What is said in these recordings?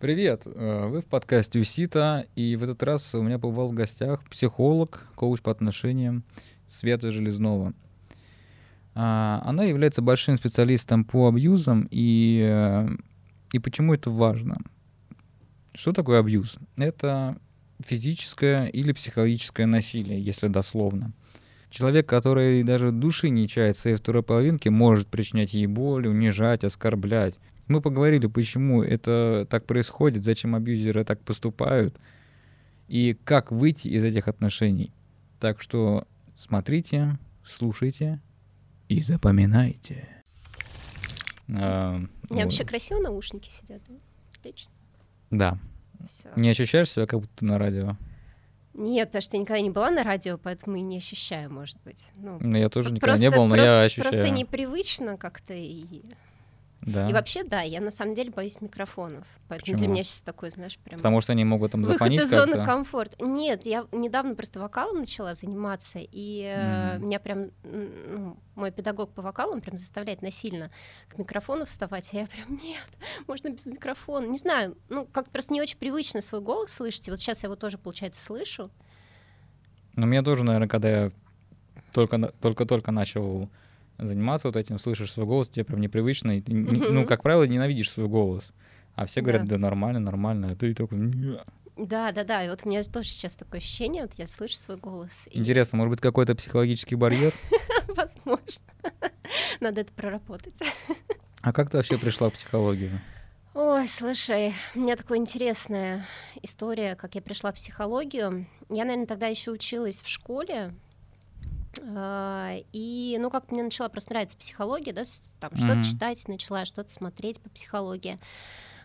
Привет! Э, вы в подкасте Усита, и в этот раз у меня побывал в гостях психолог, коуч по отношениям Света Железнова. А, она является большим специалистом по абьюзам, и, э, и почему это важно? Что такое абьюз? Это физическое или психологическое насилие, если дословно. Человек, который даже души не чает своей второй половинке, может причинять ей боль, унижать, оскорблять. Мы поговорили, почему это так происходит, зачем абьюзеры так поступают и как выйти из этих отношений. Так что смотрите, слушайте и запоминайте. А, У меня вот. вообще красиво наушники сидят, да? Отлично. Да. Всё. Не ощущаешь себя, как будто ты на радио? Нет, потому что я никогда не была на радио, поэтому и не ощущаю, может быть. Ну, ну я тоже никогда не был, но просто, я ощущаю. Просто непривычно как-то и да. И вообще, да, я на самом деле боюсь микрофонов. Поэтому Почему? для меня сейчас такой, знаешь, прям... Потому что они могут там зафонить Выход из зоны комфорта. Нет, я недавно просто вокалом начала заниматься, и mm. меня прям... Ну, мой педагог по вокалу, он прям заставляет насильно к микрофону вставать, а я прям, нет, можно без микрофона. Не знаю, ну, как просто не очень привычно свой голос слышать, и вот сейчас я его тоже, получается, слышу. Ну, мне тоже, наверное, когда я только-только начал заниматься вот этим, слышишь свой голос, тебе прям непривычно, и ты, mm-hmm. ну, как правило, ненавидишь свой голос. А все говорят, да, да нормально, нормально, а ты такой... Да, да, да. И вот у меня тоже сейчас такое ощущение, вот я слышу свой голос. И... Интересно, может быть, какой-то психологический барьер? Возможно. Надо это проработать. А как ты вообще пришла в психологию? Ой, слушай, у меня такая интересная история, как я пришла в психологию. Я, наверное, тогда еще училась в школе, и, ну, как мне начала просто нравиться психология, да, там mm-hmm. что-то читать начала, что-то смотреть по психологии.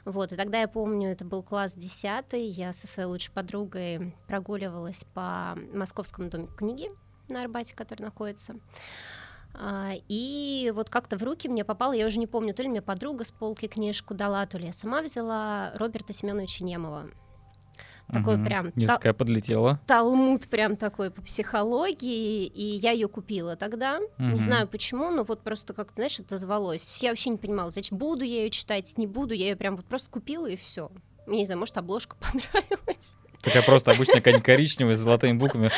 Вот, и тогда я помню, это был класс 10, я со своей лучшей подругой прогуливалась по Московскому доме книги на Арбате, который находится. А, и вот как-то в руки мне попало, я уже не помню, то ли мне подруга с полки книжку дала, то ли я сама взяла Роберта Семеновича Немова такой угу. прям... Несколько та- подлетела. Талмуд прям такой по психологии, и я ее купила тогда. Угу. Не знаю почему, но вот просто как то знаешь, это звалось. Я вообще не понимала, зачем буду я ее читать, не буду, я ее прям вот просто купила и все. Мне не знаю, может, обложка понравилась. Такая просто обычная коричневая с золотыми буквами.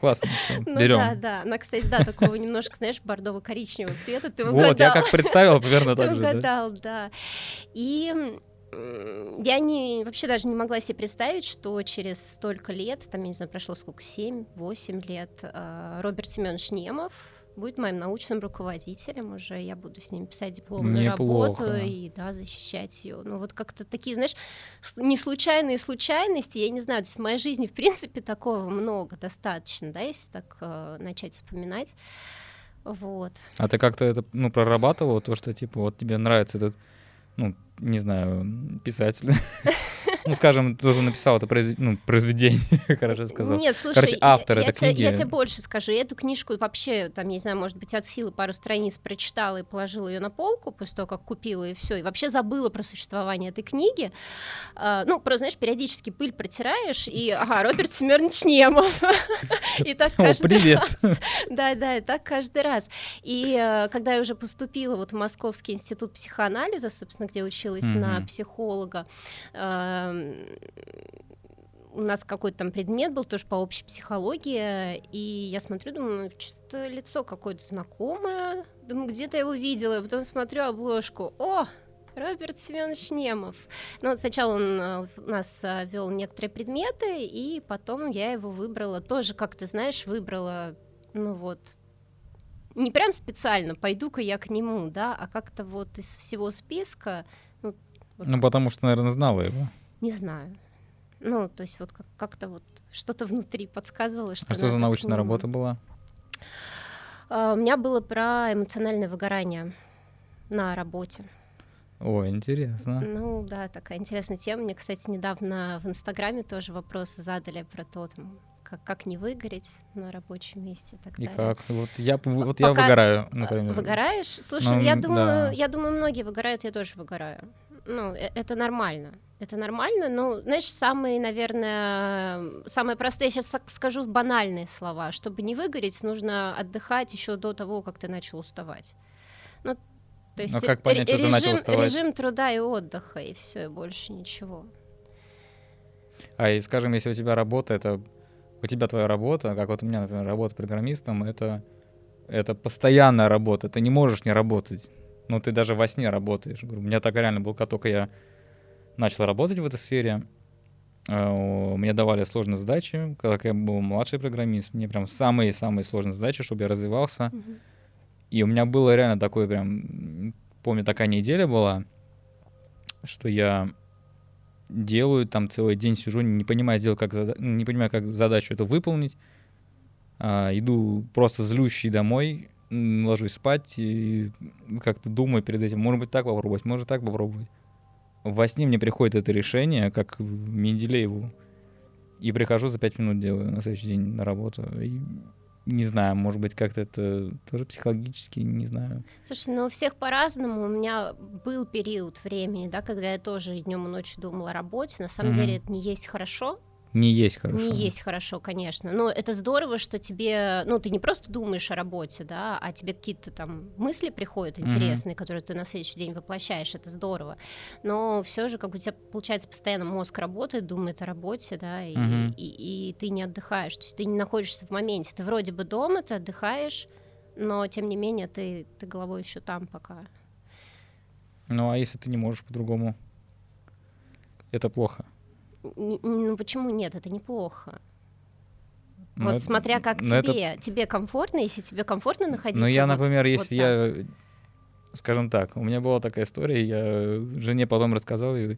Классно. Ну Берем. да, да. Она, кстати, да, такого немножко, знаешь, бордово-коричневого цвета. Ты угадал. Вот, я как представила, примерно так же. Ты угадал, да. И я не, вообще даже не могла себе представить, что через столько лет, там, я не знаю, прошло сколько, 7-8 лет, а, Роберт Семенович Немов будет моим научным руководителем уже, я буду с ним писать дипломную Неплохо. работу и, да, защищать ее. Ну, вот как-то такие, знаешь, не случайные случайности, я не знаю, в моей жизни, в принципе, такого много достаточно, да, если так э, начать вспоминать. Вот. А ты как-то это, ну, прорабатывала, то, что, типа, вот тебе нравится этот ну, не знаю, писатель. Ну, скажем, кто написал это произ... ну, произведение, хорошо сказал. Нет, слушай, Короче, автор я, этой я книги. я тебе больше скажу. Я эту книжку вообще, там, не знаю, может быть, от силы пару страниц прочитала и положила ее на полку после того, как купила, и все. И вообще забыла про существование этой книги. А, ну, просто, знаешь, периодически пыль протираешь, и, ага, Роберт Семенович Немов. И так каждый раз. Да, да, и так каждый раз. И э, когда я уже поступила вот в Московский институт психоанализа, собственно, где училась на психолога, э, у нас какой-то там предмет был тоже по общей психологии, и я смотрю, думаю, что-то лицо какое-то знакомое, думаю, где-то я его видела, и потом смотрю обложку, о, Роберт Семенович Немов. Ну, вот сначала он э, у нас э, вел некоторые предметы, и потом я его выбрала, тоже, как ты знаешь, выбрала, ну вот, не прям специально, пойду-ка я к нему, да, а как-то вот из всего списка... Ну, вот ну потому что, наверное, знала его. Не знаю. Ну, то есть вот как- как-то вот что-то внутри подсказывало, что... А что за научная работа была? Uh, у меня было про эмоциональное выгорание на работе. О, интересно. Ну да, такая интересная тема. Мне, кстати, недавно в Инстаграме тоже вопросы задали про то, там, как, как не выгореть на рабочем месте. И, так и как? Вот я, вот я выгораю, например. Выгораешь? Слушай, ну, я, думаю, да. я думаю, многие выгорают, я тоже выгораю. Ну, э, это нормально. Это нормально, но, знаешь, самые, наверное, самое простое, я сейчас скажу банальные слова, чтобы не выгореть, нужно отдыхать еще до того, как ты начал уставать. Ну, То есть Но как понять, что режим, ты начал уставать? Режим труда и отдыха, и все, и больше ничего. А и, скажем, если у тебя работа, это у тебя твоя работа, как вот у меня, например, работа программистом, это, это постоянная работа, ты не можешь не работать. Ну, ты даже во сне работаешь. У меня так реально был, как только я начал работать в этой сфере, э, мне давали сложные задачи, когда я был младший программист, мне прям самые-самые сложные задачи, чтобы я развивался. Mm-hmm. И у меня было реально такое прям, помню, такая неделя была, что я делаю, там целый день сижу, не понимая, сделать, как зада... не понимая, как задачу эту выполнить. А, иду просто злющий домой, ложусь спать и как-то думаю перед этим, может быть, так попробовать, может, так попробовать. Во сне мне приходит это решение, как Менделееву, и прихожу за пять минут делаю на следующий день на работу. И не знаю, может быть, как-то это тоже психологически, не знаю. Слушай, ну у всех по-разному. У меня был период времени, да, когда я тоже днем и ночью думала о работе. На самом mm-hmm. деле это не есть хорошо. Не есть хорошо. Не есть хорошо, конечно. Но это здорово, что тебе, ну, ты не просто думаешь о работе, да, а тебе какие-то там мысли приходят интересные, mm-hmm. которые ты на следующий день воплощаешь. Это здорово. Но все же, как у тебя получается, постоянно мозг работает, думает о работе, да, и, mm-hmm. и, и, и ты не отдыхаешь. То есть ты не находишься в моменте. Ты вроде бы дома, ты отдыхаешь, но тем не менее ты, ты головой еще там пока. Ну, а если ты не можешь по-другому? Это плохо ну почему нет, это неплохо. Но вот это, смотря как тебе, это... тебе комфортно, если тебе комфортно находиться. Ну я, вот, например, если вот я, скажем так, у меня была такая история, я жене потом рассказал, и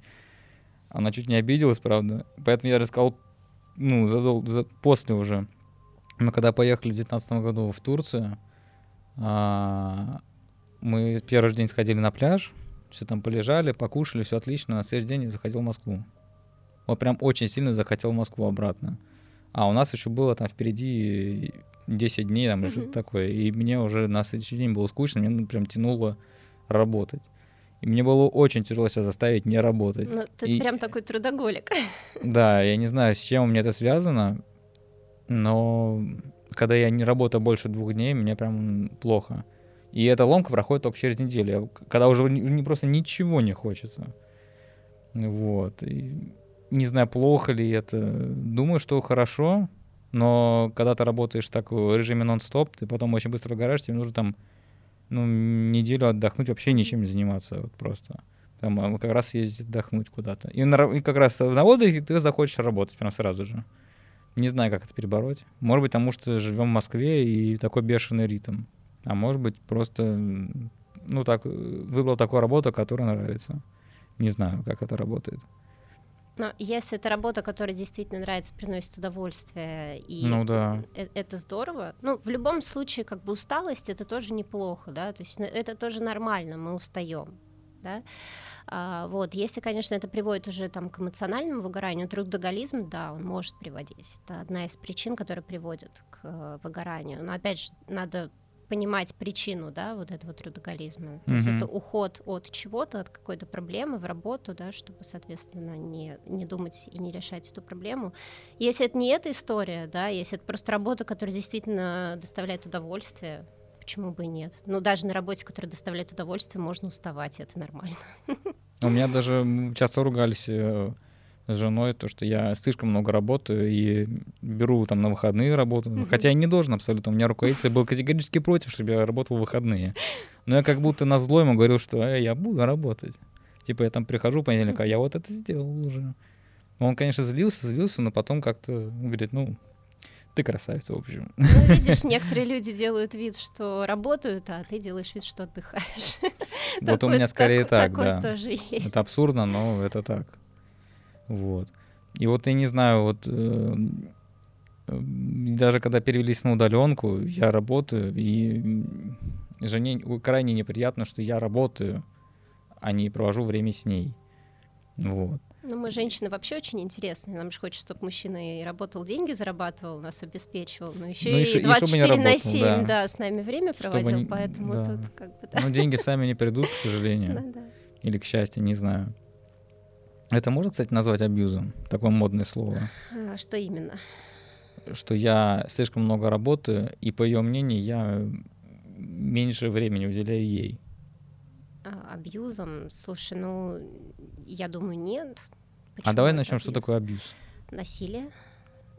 она чуть не обиделась, правда. Поэтому я рассказал, ну, задол, за, после уже. Мы когда поехали в 2019 году в Турцию, а, мы первый день сходили на пляж, все там полежали, покушали, все отлично. На следующий день я заходил в Москву. Вот прям очень сильно захотел Москву обратно. А у нас еще было там впереди 10 дней там, или что-то такое. И мне уже на следующий день было скучно, мне ну, прям тянуло работать. И мне было очень тяжело себя заставить не работать. Ну, ты и... прям такой трудоголик. Да, я не знаю, с чем у меня это связано, но когда я не работаю больше двух дней, мне прям плохо. И эта ломка проходит только через неделю, когда уже не, просто ничего не хочется. Вот. И не знаю, плохо ли это. Думаю, что хорошо, но когда ты работаешь так в режиме нон-стоп, ты потом очень быстро выгораешь, тебе нужно там ну, неделю отдохнуть, вообще ничем не заниматься, вот просто. Там а, как раз ездить отдохнуть куда-то. И, на, и как раз на отдыхе ты захочешь работать прям сразу же. Не знаю, как это перебороть. Может быть, потому что живем в Москве и такой бешеный ритм. А может быть, просто ну так выбрал такую работу, которая нравится. Не знаю, как это работает. Но если это работа, которая действительно нравится, приносит удовольствие, и ну, да. это, это здорово. Ну, в любом случае, как бы усталость это тоже неплохо, да, то есть ну, это тоже нормально, мы устаем, да. А, вот, если, конечно, это приводит уже там к эмоциональному выгоранию, трудоголизм, да, он может приводить. Это одна из причин, которая приводит к э, выгоранию. Но опять же, надо понимать причину, да, вот этого трудоголизма. То mm-hmm. есть это уход от чего-то, от какой-то проблемы в работу, да, чтобы, соответственно, не, не думать и не решать эту проблему. Если это не эта история, да, если это просто работа, которая действительно доставляет удовольствие, почему бы и нет? Ну, даже на работе, которая доставляет удовольствие, можно уставать, это нормально. У меня даже часто ругались э, с женой, то, что я слишком много работаю и беру там на выходные работу. Mm-hmm. Хотя я не должен абсолютно. У меня руководитель был категорически против, чтобы я работал в выходные. Но я как будто на зло ему говорил, что э, я буду работать. Типа я там прихожу понедельник, а я вот это сделал уже. Он, конечно, злился, злился, но потом как-то говорит, ну, ты красавица, в общем. Ну, видишь, некоторые люди делают вид, что работают, а ты делаешь вид, что отдыхаешь. Вот у меня скорее так, да. Это абсурдно, но это так. Вот. И вот я не знаю, вот э, даже когда перевелись на удаленку, я работаю, и жене крайне неприятно, что я работаю, а не провожу время с ней. Вот. Ну, мы, женщины, вообще очень интересные. Нам же хочется, чтобы мужчина и работал, деньги зарабатывал, нас обеспечивал, но еще ну, и, и 24 работал, на 7, да. да, с нами время проводил, не, поэтому да. тут как бы... Да. Ну, деньги сами не придут, к сожалению. Или к счастью, не знаю. Это можно, кстати, назвать абьюзом? Такое модное слово. А, что именно? Что я слишком много работаю, и по ее мнению я меньше времени уделяю ей. А, абьюзом? Слушай, ну, я думаю, нет. Почему а давай начнем, что такое абьюз? Насилие.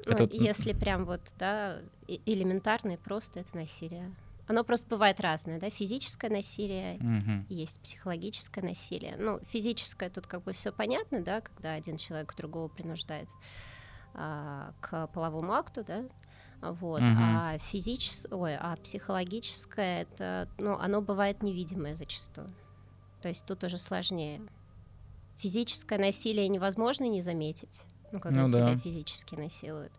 Это... Ну, если прям вот, да, элементарно и просто это насилие. Оно просто бывает разное, да, физическое насилие, угу. есть психологическое насилие. Ну, физическое тут как бы все понятно, да, когда один человек другого принуждает а, к половому акту, да, вот, угу. а физическое, ой, а психологическое, это, ну, оно бывает невидимое зачастую. То есть тут уже сложнее. Физическое насилие невозможно не заметить, ну, когда ну, да. себя физически насилуют.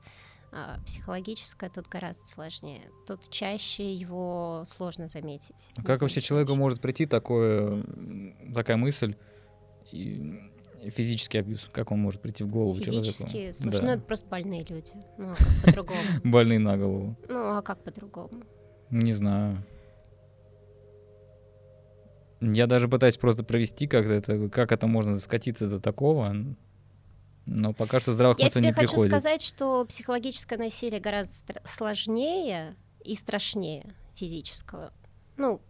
А психологическое тут гораздо сложнее. Тут чаще его сложно заметить. А как вообще человеку может прийти такое, такая мысль и физический абьюз? Как он может прийти в голову Физический, человеку? Слушай, да. ну это просто больные люди. Ну, а как по-другому? Больные на голову. Ну, а как по-другому? Не знаю. Я даже пытаюсь просто провести как это, как это можно скатиться до такого, но пока что здравых мыслей не приходит. Я хочу сказать, что психологическое насилие гораздо сложнее и страшнее физического. Ну,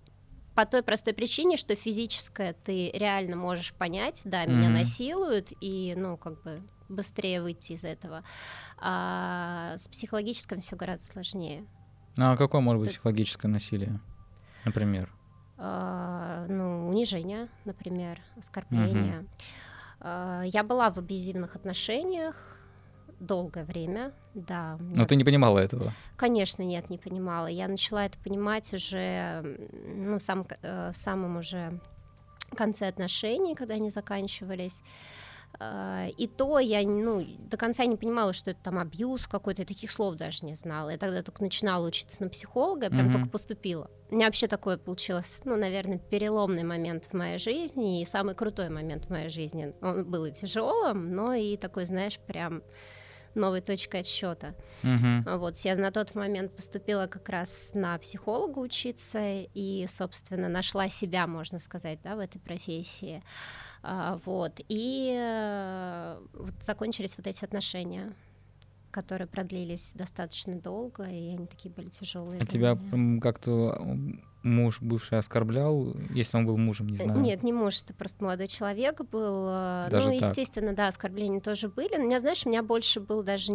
по той простой причине, что физическое ты реально можешь понять, да, меня mm-hmm. насилуют, и, ну, как бы быстрее выйти из этого. А с психологическим все гораздо сложнее. А какое может быть Ты... психологическое насилие, например? А, ну, унижение, например, оскорбление. Угу. А, я была в абьюзивных отношениях долгое время, да. Но ты не понимала этого? Конечно, нет, не понимала. Я начала это понимать уже, ну, сам, э, в самом уже конце отношений, когда они заканчивались. А, и то я ну, до конца не понимала, что это там абьюз какой-то, я таких слов даже не знала. Я тогда только начинала учиться на психолога, я прям mm-hmm. только поступила. У меня вообще такое получилось, ну, наверное, переломный момент в моей жизни и самый крутой момент в моей жизни. Он был и тяжелым, но и такой, знаешь, прям новой точкой отсчета. Uh-huh. Вот я на тот момент поступила как раз на психолога учиться и, собственно, нашла себя, можно сказать, да, в этой профессии. А, вот. И э, вот закончились вот эти отношения которые продлились достаточно долго, и они такие были тяжелые. А тебя как-то муж бывший оскорблял, если он был мужем, не знаю? Нет, не муж, это просто молодой человек был. Э, даже ну, естественно, так? да, оскорбления тоже были. Но меня, знаешь, у меня больше был даже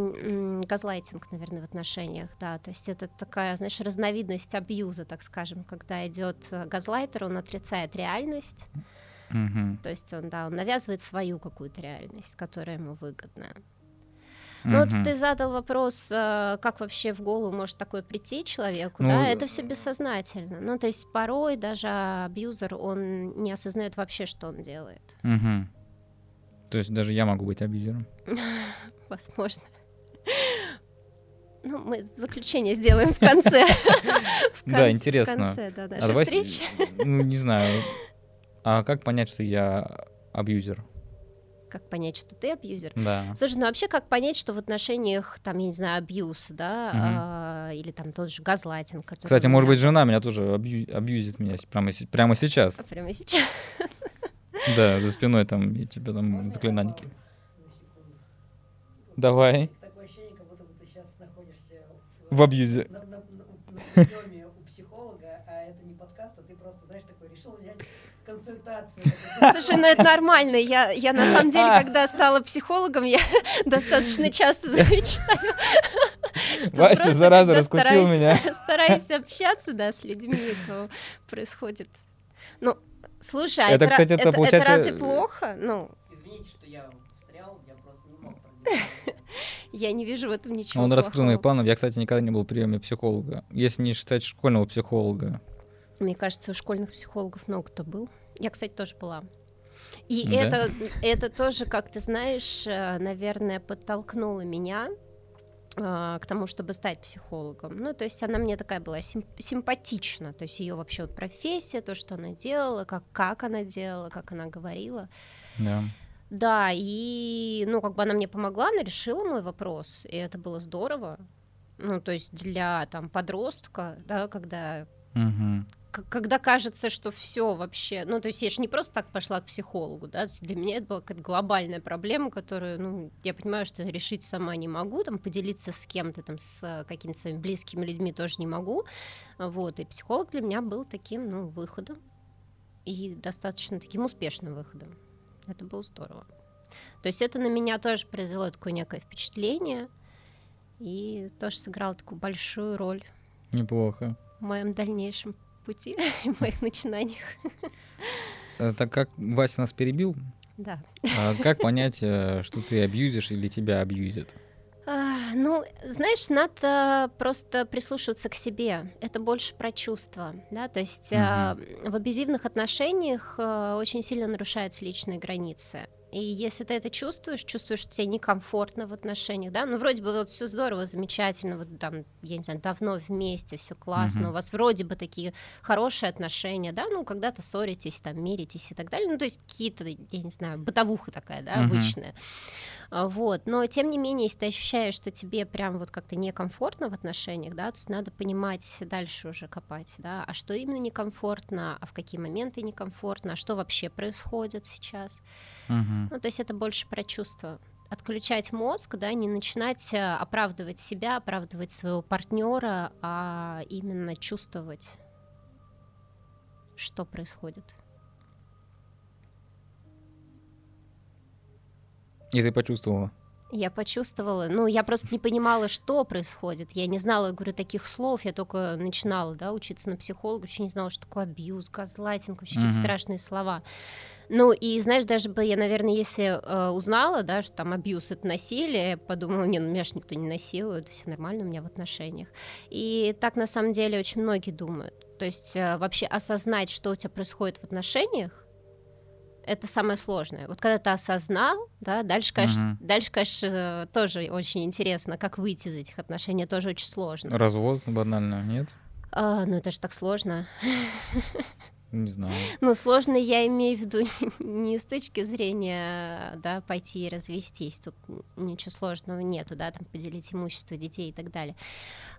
газлайтинг, наверное, в отношениях, да. То есть это такая, знаешь, разновидность абьюза, так скажем, когда идет э, газлайтер, он отрицает реальность. Угу. То есть он, да, он навязывает свою какую-то реальность, которая ему выгодна. Ну вот ты задал вопрос, э, как вообще в голову может такое прийти человеку, ну, да, это все бессознательно. Ну, то есть порой даже абьюзер, он не осознает вообще, что он делает. Угу. То есть даже я могу быть абьюзером? Возможно. Ну, мы заключение сделаем в конце. Да, интересно. В конце, да, нашей встречи. Ну, не знаю. А как понять, что я абьюзер? как понять, что ты абьюзер. Да. Слушай, ну вообще как понять, что в отношениях, там, я не знаю, абьюз, да, угу. а, или там тот же газлайтинг. Кстати, может быть, жена меня тоже абью... абьюзит меня прямо, прямо сейчас. А, прямо сейчас. Да, за спиной там, и тебе там заклинаники. Давай. В абьюзе. у психолога, а это не подкаст, а ты просто, знаешь, такой решил взять консультацию. Слушай, ну это нормально. Я, я на самом деле, а. когда стала психологом, я достаточно часто замечаю, Вася, зараза, раскусил меня. Стараюсь общаться, да, с людьми, то происходит. Ну, слушай, а это, кстати, это, получается... это разве плохо? Ну, Извините, что я встрял, я просто не мог Я не вижу в этом ничего Он раскрыл мои планы. Я, кстати, никогда не был в приеме психолога. Если не считать школьного психолога. Мне кажется, у школьных психологов много кто был. Я, кстати, тоже была. И да? это, это тоже, как ты знаешь, э, наверное, подтолкнуло меня э, к тому, чтобы стать психологом. Ну, то есть она мне такая была сим- симпатична, то есть ее вообще вот профессия, то, что она делала, как, как она делала, как она говорила. Да. Да, и, ну, как бы она мне помогла, она решила мой вопрос, и это было здорово. Ну, то есть для, там, подростка, да, когда угу когда кажется, что все вообще, ну, то есть я же не просто так пошла к психологу, да, для меня это была какая-то глобальная проблема, которую, ну, я понимаю, что решить сама не могу, там, поделиться с кем-то, там, с какими-то своими близкими людьми тоже не могу, вот, и психолог для меня был таким, ну, выходом. и достаточно таким успешным выходом. Это было здорово. То есть это на меня тоже произвело такое некое впечатление и тоже сыграло такую большую роль. Неплохо. В моем дальнейшем пути, в моих начинаниях. Э, так как Вася нас перебил, да. А как понять, э, что ты абьюзишь или тебя абьюзят? А, ну, знаешь, надо просто прислушиваться к себе. Это больше про чувства, да, то есть угу. а, в абьюзивных отношениях а, очень сильно нарушаются личные границы. И если ты это чувствуешь, чувствуешь, что тебе некомфортно в отношениях, да, ну вроде бы вот все здорово, замечательно, вот там, я не знаю, давно вместе, все классно, uh-huh. у вас вроде бы такие хорошие отношения, да, ну когда-то ссоритесь, там миритесь и так далее, ну то есть какие-то, я не знаю, бытовуха такая, да, uh-huh. обычная. А, вот. Но тем не менее, если ты ощущаешь, что тебе прям вот как-то некомфортно в отношениях, да, то есть надо понимать дальше уже копать, да, а что именно некомфортно, а в какие моменты некомфортно, а что вообще происходит сейчас. Ну, то есть это больше про чувства отключать мозг, да, не начинать э, оправдывать себя, оправдывать своего партнера, а именно чувствовать, что происходит. И ты почувствовала? Я почувствовала, ну, я просто не понимала, что происходит. Я не знала, говорю, таких слов. Я только начинала, да, учиться на психолога, вообще не знала, что такое абьюз, газлайтинг, вообще mm-hmm. какие-то страшные слова. Ну, и знаешь, даже бы я, наверное, если э, узнала, да, что там абьюз — это насилие, подумала, не, ну, меня же никто не насилует, все нормально у меня в отношениях. И так, на самом деле, очень многие думают. То есть э, вообще осознать, что у тебя происходит в отношениях, это самое сложное. Вот когда ты осознал, да, дальше, конечно, угу. дальше, конечно, тоже очень интересно, как выйти из этих отношений, тоже очень сложно. Развод банально, нет? А, ну это же так сложно. Не знаю. Ну, сложно я имею в виду не с точки зрения, да, пойти и развестись. Тут ничего сложного нету, да, там поделить имущество детей и так далее.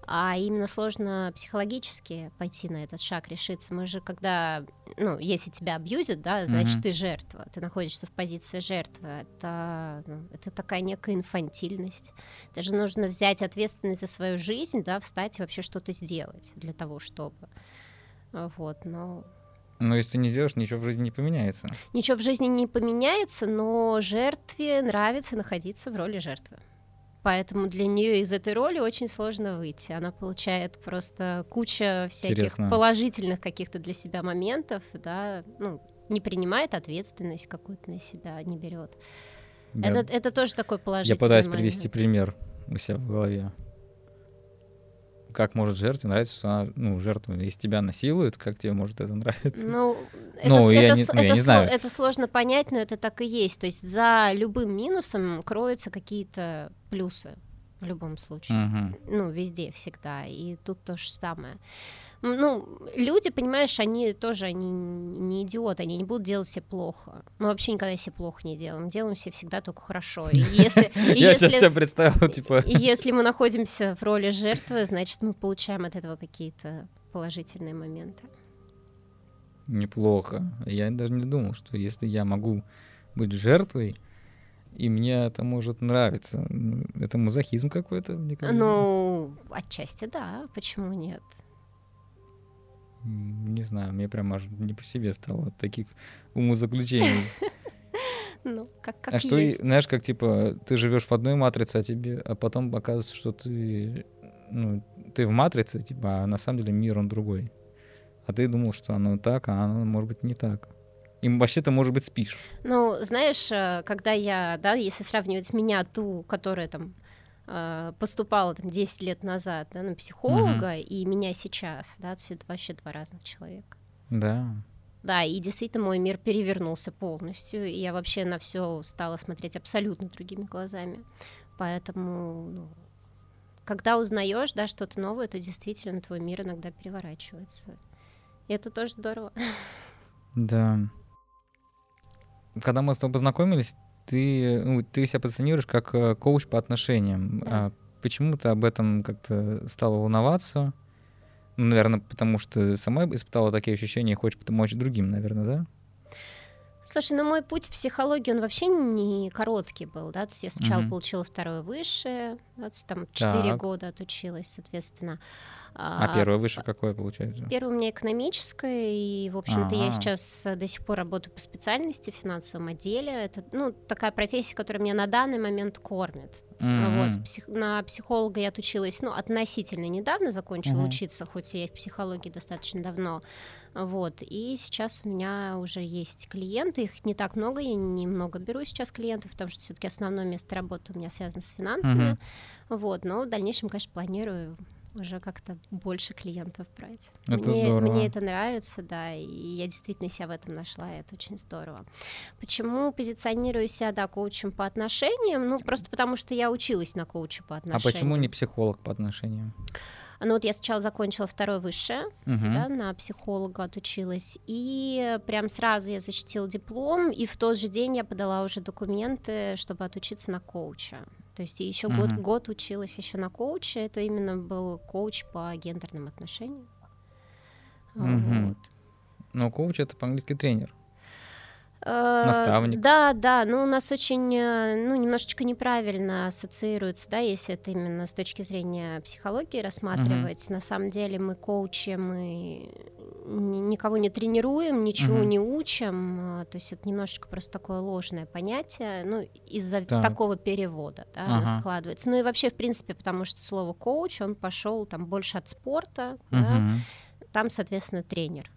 А именно сложно психологически пойти на этот шаг, решиться. Мы же, когда, ну, если тебя абьюзят, да, значит, mm-hmm. ты жертва, ты находишься в позиции жертвы. Это, ну, это такая некая инфантильность. Даже нужно взять ответственность за свою жизнь, да, встать и вообще что-то сделать для того, чтобы... Вот, но но если ты не сделаешь, ничего в жизни не поменяется. Ничего в жизни не поменяется, но жертве нравится находиться в роли жертвы. Поэтому для нее из этой роли очень сложно выйти. Она получает просто куча всяких Интересно. положительных каких-то для себя моментов, да, ну, не принимает ответственность какую-то на себя, не берет. Это, это тоже такой положительный Я пытаюсь момент. привести пример у себя в голове как может жертве нравиться, что она, ну, жертва, если тебя насилуют, как тебе может это нравиться? Ну, это, ну, это, я, не, ну, это, я не знаю. это сложно понять, но это так и есть. То есть за любым минусом кроются какие-то плюсы в любом случае. Угу. Ну, везде, всегда. И тут то же самое ну, люди, понимаешь, они тоже они не идиоты, они не будут делать себе плохо. Мы вообще никогда себе плохо не делаем, делаем себе всегда только хорошо. Я сейчас себе представил, типа... Если мы находимся в роли жертвы, значит, мы получаем от этого какие-то положительные моменты. Неплохо. Я даже не думал, что если я могу быть жертвой, и мне это может нравиться. Это мазохизм какой-то, мне кажется. Ну, отчасти да, почему нет? Не знаю, мне прям аж не по себе стало от таких умозаключений. Ну, как, как а что, есть. знаешь, как типа ты живешь в одной матрице, а тебе, а потом оказывается, что ты, ну, ты в матрице, типа, а на самом деле мир он другой. А ты думал, что оно так, а оно может быть не так. И вообще-то, может быть, спишь. Ну, знаешь, э, когда я, да, если сравнивать меня, ту, которая там поступала там 10 лет назад да, на психолога, угу. и меня сейчас, да, есть это вообще два разных человека. Да. Да, и действительно мой мир перевернулся полностью, и я вообще на все стала смотреть абсолютно другими глазами. Поэтому, ну, когда узнаешь, да, что-то новое, то действительно твой мир иногда переворачивается. И это тоже здорово. Да. Когда мы с тобой познакомились, ты, ну, ты себя позиционируешь как э, коуч по отношениям. Да. А почему ты об этом как-то стала волноваться? Ну, наверное, потому что сама испытала такие ощущения и хочешь помочь другим, наверное, да? Слушай, ну мой путь в психологии, он вообще не короткий был, да, то есть я сначала mm-hmm. получила второе высшее, да, там 4 года отучилась, соответственно. А, а первое выше какое получается? Первое у меня экономическое, и, в общем-то, А-а-а. я сейчас до сих пор работаю по специальности в финансовом отделе. Это, ну, такая профессия, которая меня на данный момент кормит. Mm-hmm. Вот, псих, на психолога я отучилась, ну, относительно недавно закончила mm-hmm. учиться, хоть я и в психологии достаточно давно. Вот, и сейчас у меня уже есть клиенты, их не так много, я немного беру сейчас клиентов, потому что все-таки основное место работы у меня связано с финансами. Mm-hmm. Вот, но в дальнейшем, конечно, планирую уже как-то больше клиентов брать. Это мне, здорово. мне это нравится, да, и я действительно себя в этом нашла, и это очень здорово. Почему позиционирую себя, да, коучем по отношениям? Ну, просто потому что я училась на коуче по отношениям. А почему не психолог по отношениям? Ну вот я сначала закончила второе высшее, uh-huh. да, на психолога отучилась, и прям сразу я защитила диплом, и в тот же день я подала уже документы, чтобы отучиться на коуча. То есть еще uh-huh. год, год училась еще на коуче. Это именно был коуч по гендерным отношениям. Uh-huh. Вот. Но коуч это по-английски тренер. Э, Наставник. Да, да, ну у нас очень, э, ну немножечко неправильно ассоциируется, да, если это именно с точки зрения психологии рассматривать. Угу. На самом деле мы коучи, мы никого не тренируем, ничего угу. не учим, э, то есть это немножечко просто такое ложное понятие, ну из-за так. такого перевода, да, ага. оно складывается. Ну и вообще в принципе, потому что слово коуч, он пошел там больше от спорта, угу. да, там, соответственно, тренер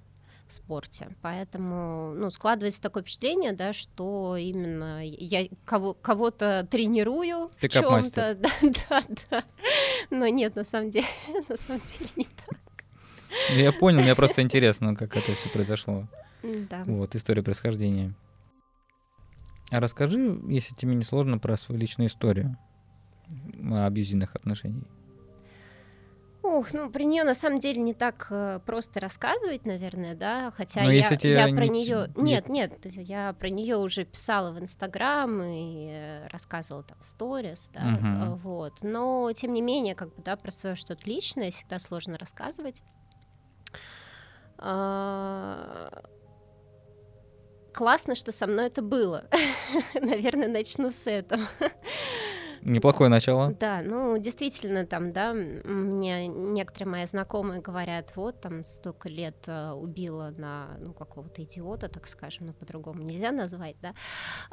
в спорте. Поэтому ну, складывается такое впечатление, да, что именно я кого, кого-то тренирую в чем-то. Да, да, да. Но нет, на самом деле, на самом деле не так. Ну, я понял, мне просто интересно, как это все произошло. Да. Вот, история происхождения. А расскажи, если тебе не сложно, про свою личную историю абьюзивных отношений. Ух, ну про нее на самом деле не так э, просто рассказывать, наверное, да, хотя Но я, я про не... нее, нет, нет, я про нее уже писала в Инстаграм и э, рассказывала там в сторис, да, угу. вот. Но тем не менее, как бы, да, про свое что-то личное всегда сложно рассказывать. А... Классно, что со мной это было. Наверное, начну с этого. Неплохое начало. Да, ну действительно там, да, мне некоторые мои знакомые говорят, вот там столько лет э, убила на ну какого-то идиота, так скажем, ну по-другому нельзя назвать, да.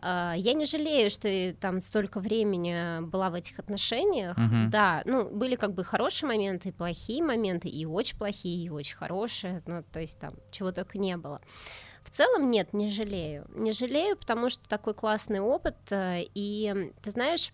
Э, я не жалею, что там столько времени была в этих отношениях, угу. да, ну были как бы хорошие моменты, и плохие моменты, и очень плохие, и очень хорошие, ну то есть там чего только не было. В целом нет, не жалею. Не жалею, потому что такой классный опыт. Э, и ты знаешь,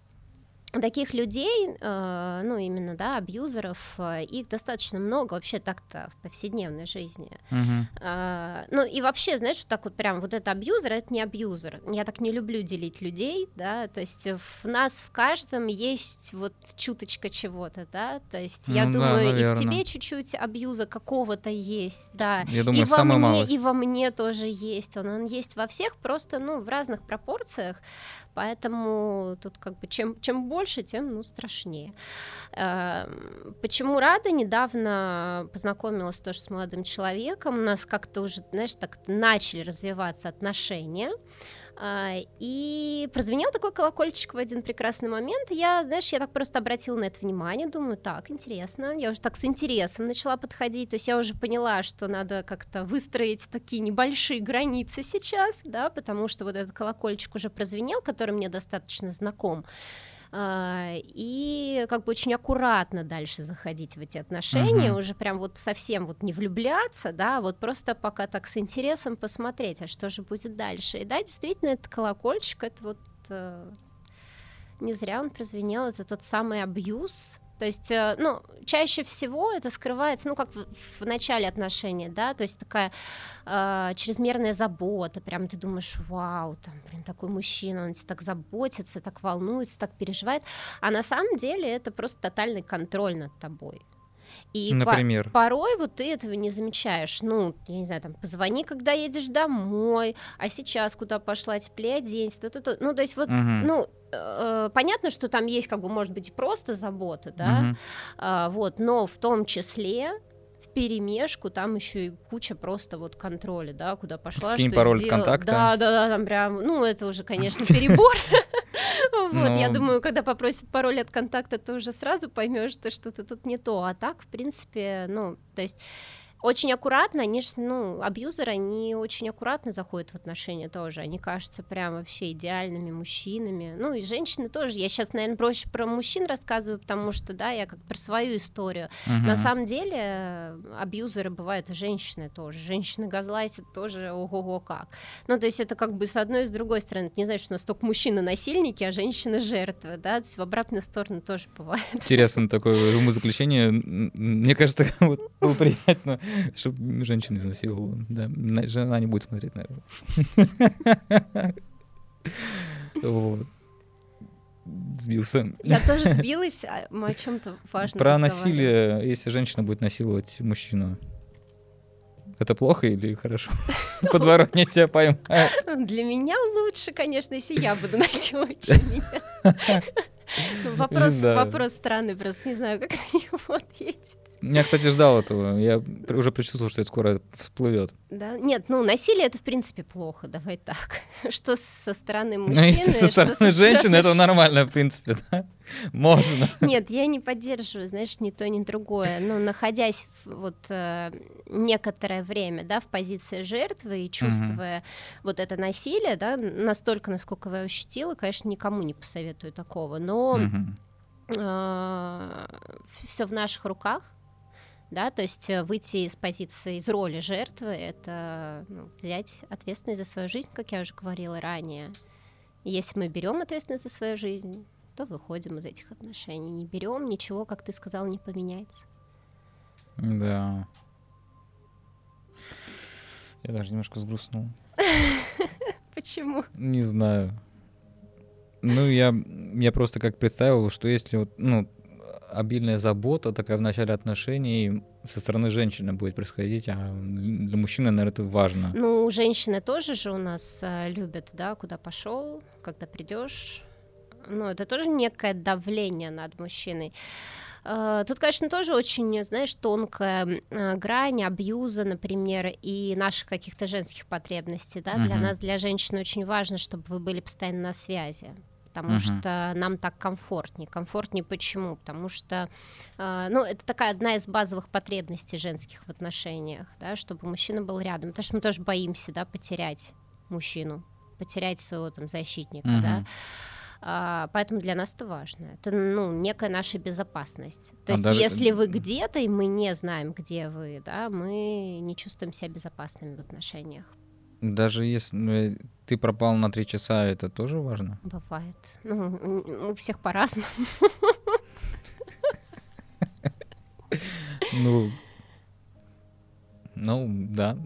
таких людей, э, ну именно, да, абьюзеров, э, их достаточно много вообще так-то в повседневной жизни. Uh-huh. Э, ну и вообще, знаешь, вот так вот прям вот это абьюзер, это не абьюзер. Я так не люблю делить людей, да, то есть в нас в каждом есть вот чуточка чего-то, да, то есть ну, я думаю, да, и в тебе чуть-чуть абьюза какого-то есть, да. Я думаю, и во мне, малость. и во мне тоже есть, он, он есть во всех, просто, ну, в разных пропорциях, поэтому тут как бы чем, чем больше, тем, ну, страшнее. Эм, почему рада? Недавно познакомилась тоже с молодым человеком, у нас как-то уже, знаешь, так начали развиваться отношения, и прозвенел такой колокольчик в один прекрасный момент. Я, знаешь, я так просто обратила на это внимание, думаю, так, интересно. Я уже так с интересом начала подходить. То есть я уже поняла, что надо как-то выстроить такие небольшие границы сейчас, да, потому что вот этот колокольчик уже прозвенел, который мне достаточно знаком. А, и как бы очень аккуратно дальше заходить в эти отношения, uh-huh. уже прям вот совсем вот не влюбляться, да, вот просто пока так с интересом посмотреть, а что же будет дальше. И да, действительно, этот колокольчик, это вот э, не зря он прозвенел, это тот самый абьюз, то есть, э, ну, чаще всего это скрывается, ну, как в, в начале отношений, да, то есть такая э, чрезмерная забота, прям ты думаешь, вау, там, блин, такой мужчина, он тебе так заботится, так волнуется, так переживает, а на самом деле это просто тотальный контроль над тобой. И Например? По- порой вот ты этого не замечаешь. Ну, я не знаю, там, позвони, когда едешь домой, а сейчас куда пошла, теплее оденься, то, то, то. Ну, то есть вот, угу. ну, э, понятно, что там есть, как бы, может быть, и просто забота, да, угу. э, вот, но в том числе перемешку, там еще и куча просто вот контроля, да, куда пошла, Скинь пароль от контакта. Да, да, да, там прям, ну, это уже, конечно, перебор. Вот, я думаю, когда попросят пароль от контакта, ты уже сразу поймешь, что что-то тут не то. А так, в принципе, ну, то есть очень аккуратно, они же, ну, абьюзеры, они очень аккуратно заходят в отношения тоже, они кажутся прям вообще идеальными мужчинами, ну, и женщины тоже, я сейчас, наверное, проще про мужчин рассказываю, потому что, да, я как про свою историю, uh-huh. на самом деле абьюзеры бывают и женщины тоже, женщины газлайтят тоже ого-го как, ну, то есть это как бы с одной и с другой стороны, это не значит, что у нас только мужчины насильники, а женщины жертвы, да, то есть в обратную сторону тоже бывает. Интересно такое умозаключение, мне кажется, вот было приятно чтобы женщина изнасиловала. Да, жена не будет смотреть, наверное. Вот. Сбился. Я тоже сбилась, а мы о чем-то важном Про насилие, если женщина будет насиловать мужчину. Это плохо или хорошо? Подворотня тебя поймают. Для меня лучше, конечно, если я буду насиловать, чем меня. Вопрос, вопрос странный, просто не знаю, как на него ответить. Я, кстати, ждал этого. Я уже предчувствовал, что это скоро всплывет. Да? Нет, ну, насилие это, в принципе, плохо, давай так. Что со стороны мужчины, Ну, если со стороны со женщины, это нормально, в принципе, да? Можно. Нет, я не поддерживаю, знаешь, ни то, ни другое. Но находясь вот э, некоторое время, да, в позиции жертвы и чувствуя угу. вот это насилие, да, настолько, насколько я ощутила, конечно, никому не посоветую такого. Но угу. э, все в наших руках да, то есть э, выйти из позиции, из роли жертвы, это ну, взять ответственность за свою жизнь, как я уже говорила ранее. И если мы берем ответственность за свою жизнь, то выходим из этих отношений. Не берем, ничего, как ты сказал, не поменяется. Да. Я даже немножко сгрустнул. Почему? Не знаю. Ну, я, я просто как представил, что если вот, ну, обильная забота такая в начале отношений со стороны женщины будет происходить, а для мужчины, наверное, это важно. Ну, женщины тоже же у нас э, любят, да, куда пошел, когда придешь. Ну, это тоже некое давление над мужчиной. Uh, тут, конечно, тоже очень, знаешь, тонкая uh, грань абьюза, например, и наших каких-то женских потребностей, да, uh-huh. для нас, для женщин очень важно, чтобы вы были постоянно на связи, потому uh-huh. что нам так комфортнее. Комфортнее почему? Потому что, э, ну, это такая одна из базовых потребностей женских в отношениях, да, чтобы мужчина был рядом. Потому что мы тоже боимся, да, потерять мужчину, потерять своего там защитника, uh-huh. да. А, поэтому для нас это важно. Это ну, некая наша безопасность. То а есть, даже... если вы где-то, и мы не знаем, где вы, да, мы не чувствуем себя безопасными в отношениях. Даже если ну, ты пропал на три часа, это тоже важно? Бывает. Ну, у всех по-разному. Ну, ну, да.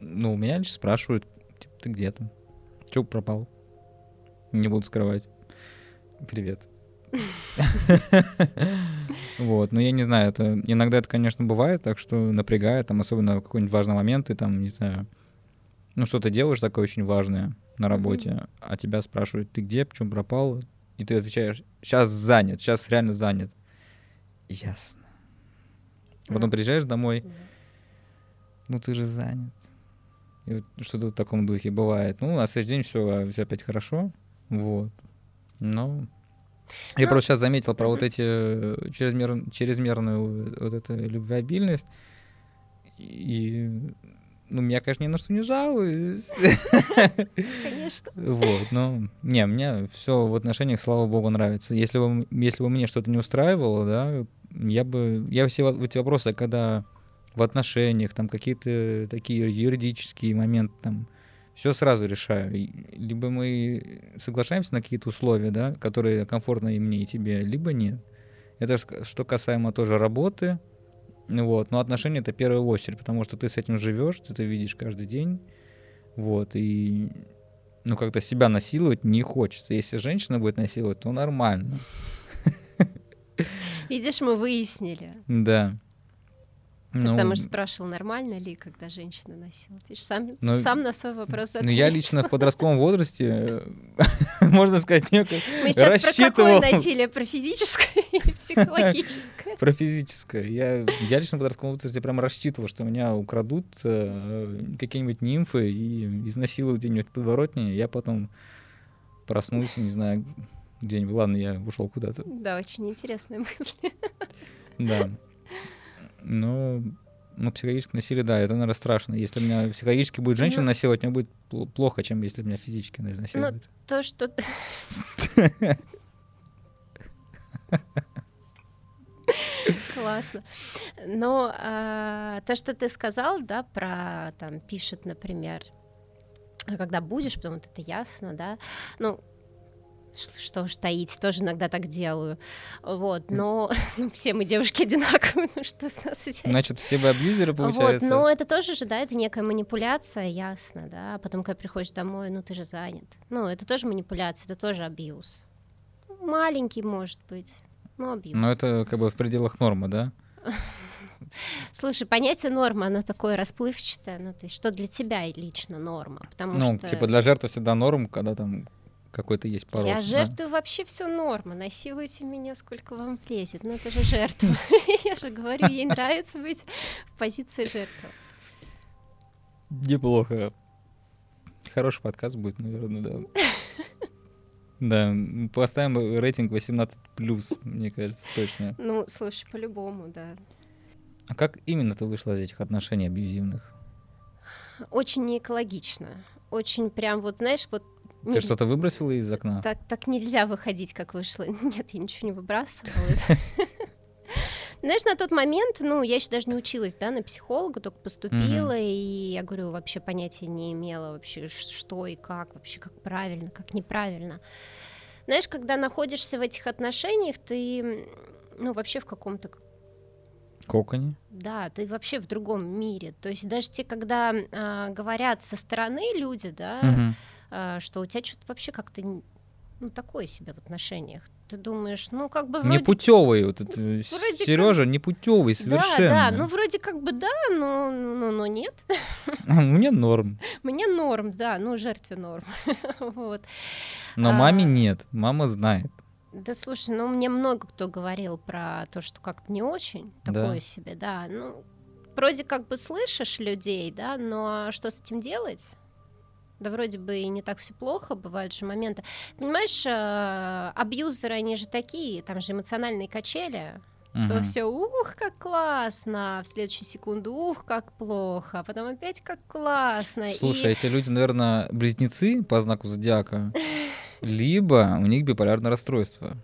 Ну, у меня лишь спрашивают, типа, ты где то Чего пропал? Не буду скрывать. Привет. Вот, но я не знаю, это иногда это, конечно, бывает, так что напрягает, там, особенно в какой-нибудь важный момент, ты там, не знаю, ну, что ты делаешь такое очень важное на работе, mm-hmm. а тебя спрашивают, ты где, почему пропал? И ты отвечаешь, сейчас занят, сейчас реально занят. Ясно. Mm-hmm. Потом приезжаешь домой, mm-hmm. ну ты же занят. И вот что-то в таком духе бывает. Ну, на следующий день все, все опять хорошо. Вот. Но я ну, просто сейчас заметил про вот эти э, чрезмер, чрезмерную вот эту любвеобильность. И ну, меня, конечно, ни на что не жалуюсь. Конечно. Вот, но не, мне все в отношениях, слава богу, нравится. Если бы, если бы мне что-то не устраивало, да, я бы, я все эти вопросы, когда в отношениях, там какие-то такие юридические моменты, там, все сразу решаю. Либо мы соглашаемся на какие-то условия, да, которые комфортны и мне, и тебе, либо нет. Это что касаемо тоже работы, вот. Но отношения это первая очередь, потому что ты с этим живешь, ты это видишь каждый день. Вот. И ну, как-то себя насиловать не хочется. Если женщина будет насиловать, то нормально. Видишь, мы выяснили. Да. Ты ну, там же спрашивал, нормально ли, когда женщина насилует. Ты же сам, ну, сам на свой вопрос ответил. Ну, я лично в подростковом возрасте, можно сказать, некое Мы сейчас рассчитывал... про какое насилие? Про физическое или психологическое? про физическое. Я, я лично в подростковом возрасте прям рассчитывал, что меня украдут э, какие-нибудь нимфы и изнасилуют где-нибудь в подворотне. Я потом проснусь, не знаю, где-нибудь. Ладно, я ушел куда-то. Да, очень интересная мысль. Да. Но ну, психологическое насилие, да, это, наверное, страшно. Если меня психологически будет женщина ну, насиловать, мне будет плохо, чем если меня физически она изнасилует. Ну, то, что... Классно. Но а, то, что ты сказал, да, про там пишет, например, когда будешь, потом вот это ясно, да. Ну, что уж таить, тоже иногда так делаю. Вот, но ну, все мы девушки одинаковые, ну что с нас взять? Значит, все вы абьюзеры, получается? Вот, но это тоже же, да, это некая манипуляция, ясно, да, а потом, когда приходишь домой, ну ты же занят. Ну, это тоже манипуляция, это тоже абьюз. Маленький, может быть, но абьюз. Но это как бы в пределах нормы, да? Слушай, понятие норма, оно такое расплывчатое, ну, то есть что для тебя лично норма, потому ну, что... типа для жертвы всегда норм, когда там какой-то есть порог. Я жертвую да? вообще все норма. Насилуйте меня, сколько вам влезет. Ну, это же жертва. Я же говорю, ей нравится быть в позиции жертвы. Неплохо. Хороший подкаст будет, наверное, да. Да, поставим рейтинг 18 плюс, мне кажется, точно. Ну, слушай, по-любому, да. А как именно ты вышла из этих отношений абьюзивных? Очень неэкологично. Очень прям вот, знаешь, вот ты что-то выбросила из окна? Так, так нельзя выходить, как вышло. Нет, я ничего не выбрасывала. Знаешь, на тот момент, ну, я еще даже не училась, да, на психолога, только поступила, и я говорю, вообще понятия не имела вообще, что и как, вообще, как правильно, как неправильно. Знаешь, когда находишься в этих отношениях, ты, ну, вообще в каком-то Коконе? Да, ты вообще в другом мире. То есть даже те, когда а, говорят со стороны люди, да, угу что у тебя что-то вообще как-то ну, такое себе в отношениях. Ты думаешь, ну, как бы вроде... Непутевый, вот этот э, Сережа, как... непутевый совершенно. Да, да, ну, вроде как бы да, но, но, но нет. А мне норм. Мне норм, да, ну, жертве норм. вот. Но а... маме нет, мама знает. Да слушай, ну мне много кто говорил про то, что как-то не очень, такое да. себе, да. Ну, вроде как бы слышишь людей, да, но что с этим делать? Да вроде бы и не так все плохо, бывают же моменты. Понимаешь, э, абьюзеры, они же такие, там же эмоциональные качели, Uh-huh. то все, ух, как классно, в следующую секунду, ух, как плохо, а потом опять как классно. Слушай, и... эти люди, наверное, близнецы по знаку зодиака, либо у них биполярное расстройство.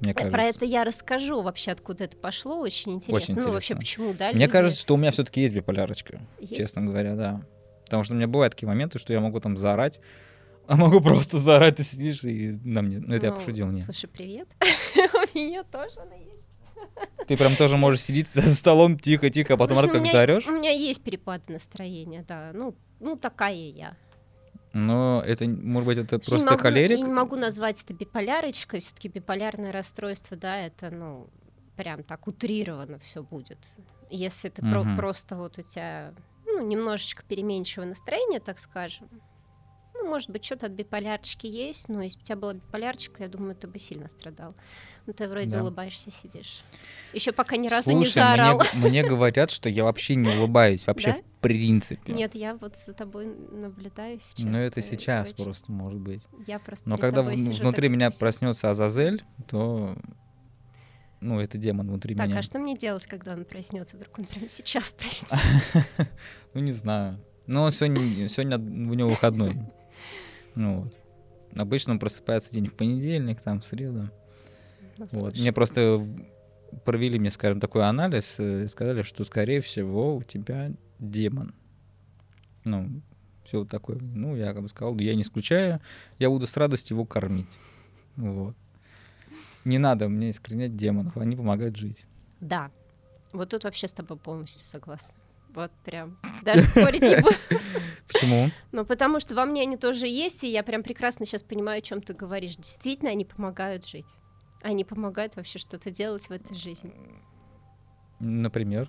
Мне кажется. Про это я расскажу вообще, откуда это пошло, очень интересно. Очень интересно. Ну, вообще, почему, да? Мне люди... кажется, что у меня все-таки есть биполярочка, есть? честно говоря, да. Потому что у меня бывают такие моменты, что я могу там заорать, а могу просто заорать, ты сидишь и на мне. Ну, это ну, я пошутил, нет. Слушай, привет. у меня тоже она есть. Ты прям тоже можешь сидеть за столом тихо-тихо, а потом раз как заорешь? У меня есть перепады настроения, да. Ну, ну такая я. Но это, может быть, это просто не могу, холерик? Я не могу назвать это биполярочкой, все-таки биполярное расстройство, да, это, ну, прям так утрированно все будет. Если это угу. про- просто вот у тебя ну, немножечко переменчивое настроение, так скажем. Ну, может быть, что-то от биполярчики есть, но если бы у тебя была биполярчика, я думаю, ты бы сильно страдал. Ну, ты вроде да. улыбаешься, сидишь. Еще пока ни разу Слушай, не заорал. Мне, мне говорят, что я вообще не улыбаюсь, вообще да? в принципе. Нет, я вот за тобой наблюдаю сейчас. Ну, это сейчас очень... просто, может быть. Я просто Но когда внутри меня проснется Азазель, то ну, это демон внутри так, меня. Так, а что мне делать, когда он проснется? Вдруг он прямо сейчас проснется? Ну, не знаю. Но сегодня, сегодня у него выходной. Ну, вот. Обычно он просыпается день в понедельник, там, в среду. Ну, вот. Мне просто провели мне, скажем, такой анализ, и сказали, что, скорее всего, у тебя демон. Ну, все вот такое. Ну, я как бы сказал, я не исключаю, я буду с радостью его кормить. Вот. Не надо мне искоренять демонов, они помогают жить. Да. Вот тут вообще с тобой полностью согласна. Вот прям. Даже спорить не буду. Почему? Ну, потому что во мне они тоже есть, и я прям прекрасно сейчас понимаю, о чем ты говоришь. Действительно, они помогают жить. Они помогают вообще что-то делать в этой жизни. Например?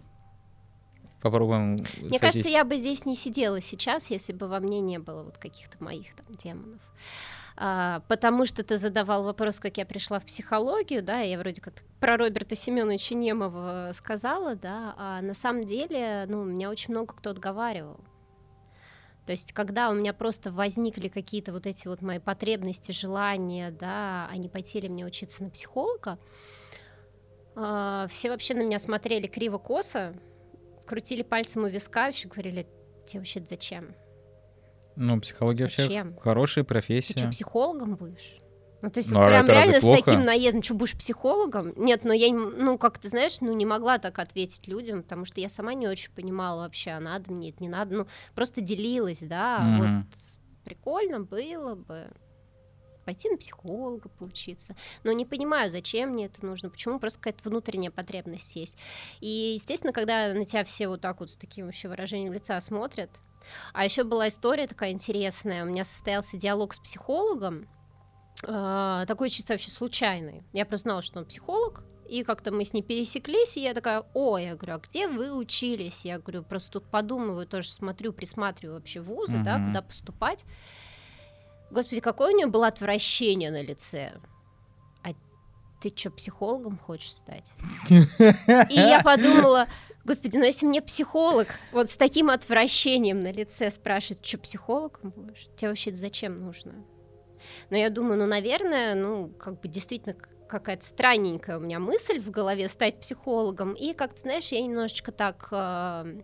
попробуем. Мне кажется, я бы здесь не сидела сейчас, если бы во мне не было вот каких-то моих там демонов. А, потому что ты задавал вопрос, как я пришла в психологию, да, я вроде как про Роберта Семеновича Немова сказала, да, а на самом деле, ну, меня очень много кто отговаривал. То есть, когда у меня просто возникли какие-то вот эти вот мои потребности, желания, да, а не мне учиться на психолога, э, все вообще на меня смотрели криво-косо, крутили пальцем у виска, вообще говорили, тебе вообще зачем? Ну, психология Зачем? вообще хорошая профессия. Ты что, психологом будешь? Ну, то есть ну, вот прям реально с таким наездом, что будешь психологом? Нет, но я, ну, как ты знаешь, ну, не могла так ответить людям, потому что я сама не очень понимала вообще, а надо мне это, не надо, ну, просто делилась, да, mm-hmm. вот прикольно было бы пойти на психолога поучиться, но не понимаю, зачем мне это нужно, почему, просто какая-то внутренняя потребность есть. И, естественно, когда на тебя все вот так вот с таким вообще выражением лица смотрят, а еще была история такая интересная. У меня состоялся диалог с психологом, э, такой чисто вообще случайный. Я просто знала, что он психолог, и как-то мы с ней пересеклись, и я такая, о, я говорю, а где вы учились? Я говорю, просто тут подумываю, тоже смотрю, присматриваю вообще вузы, mm-hmm. да, куда поступать. Господи, какое у нее было отвращение на лице. А ты что, психологом хочешь стать? И я подумала, Господи, ну если мне психолог вот с таким отвращением на лице спрашивает, что психологом будешь, тебе вообще зачем нужно? Но я думаю, ну, наверное, ну, как бы действительно какая-то странненькая у меня мысль в голове стать психологом. И как-то, знаешь, я немножечко так э,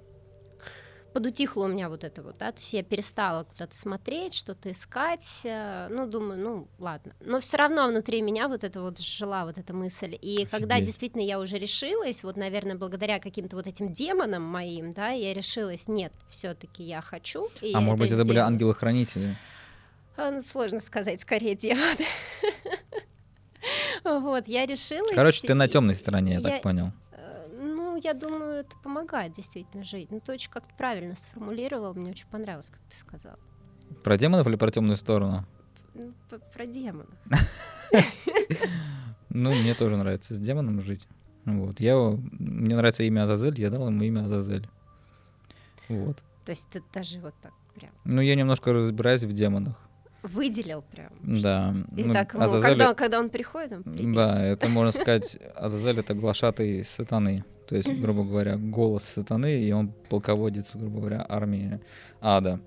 подутихло у меня вот это вот, да, то есть я перестала куда-то смотреть, что-то искать, э, ну, думаю, ну, ладно. Но все равно внутри меня вот это вот жила вот эта мысль. И Офигеть. когда действительно я уже решилась, вот, наверное, благодаря каким-то вот этим демонам моим, да, я решилась, нет, все-таки я хочу. И а может быть, это были ангелы-хранители? А, ну, сложно сказать, скорее демоны. Вот, я решилась. Короче, ты на темной стороне, я так понял я думаю, это помогает действительно жить. Ну, ты очень как-то правильно сформулировал, мне очень понравилось, как ты сказал. Про демонов или про темную сторону? Ну, про демонов. Ну, мне тоже нравится с демоном жить. Вот. Я, мне нравится имя Азазель, я дал ему имя Азазель. Вот. То есть ты даже вот так прям... Ну, я немножко разбираюсь в демонах. Выделил прям. Да. И ну, так, Азазель... когда, когда он приходит, он прибит. Да, это можно сказать, Азазель — это глашатый сатаны. То есть, грубо говоря, голос сатаны, и он полководец, грубо говоря, армии ада.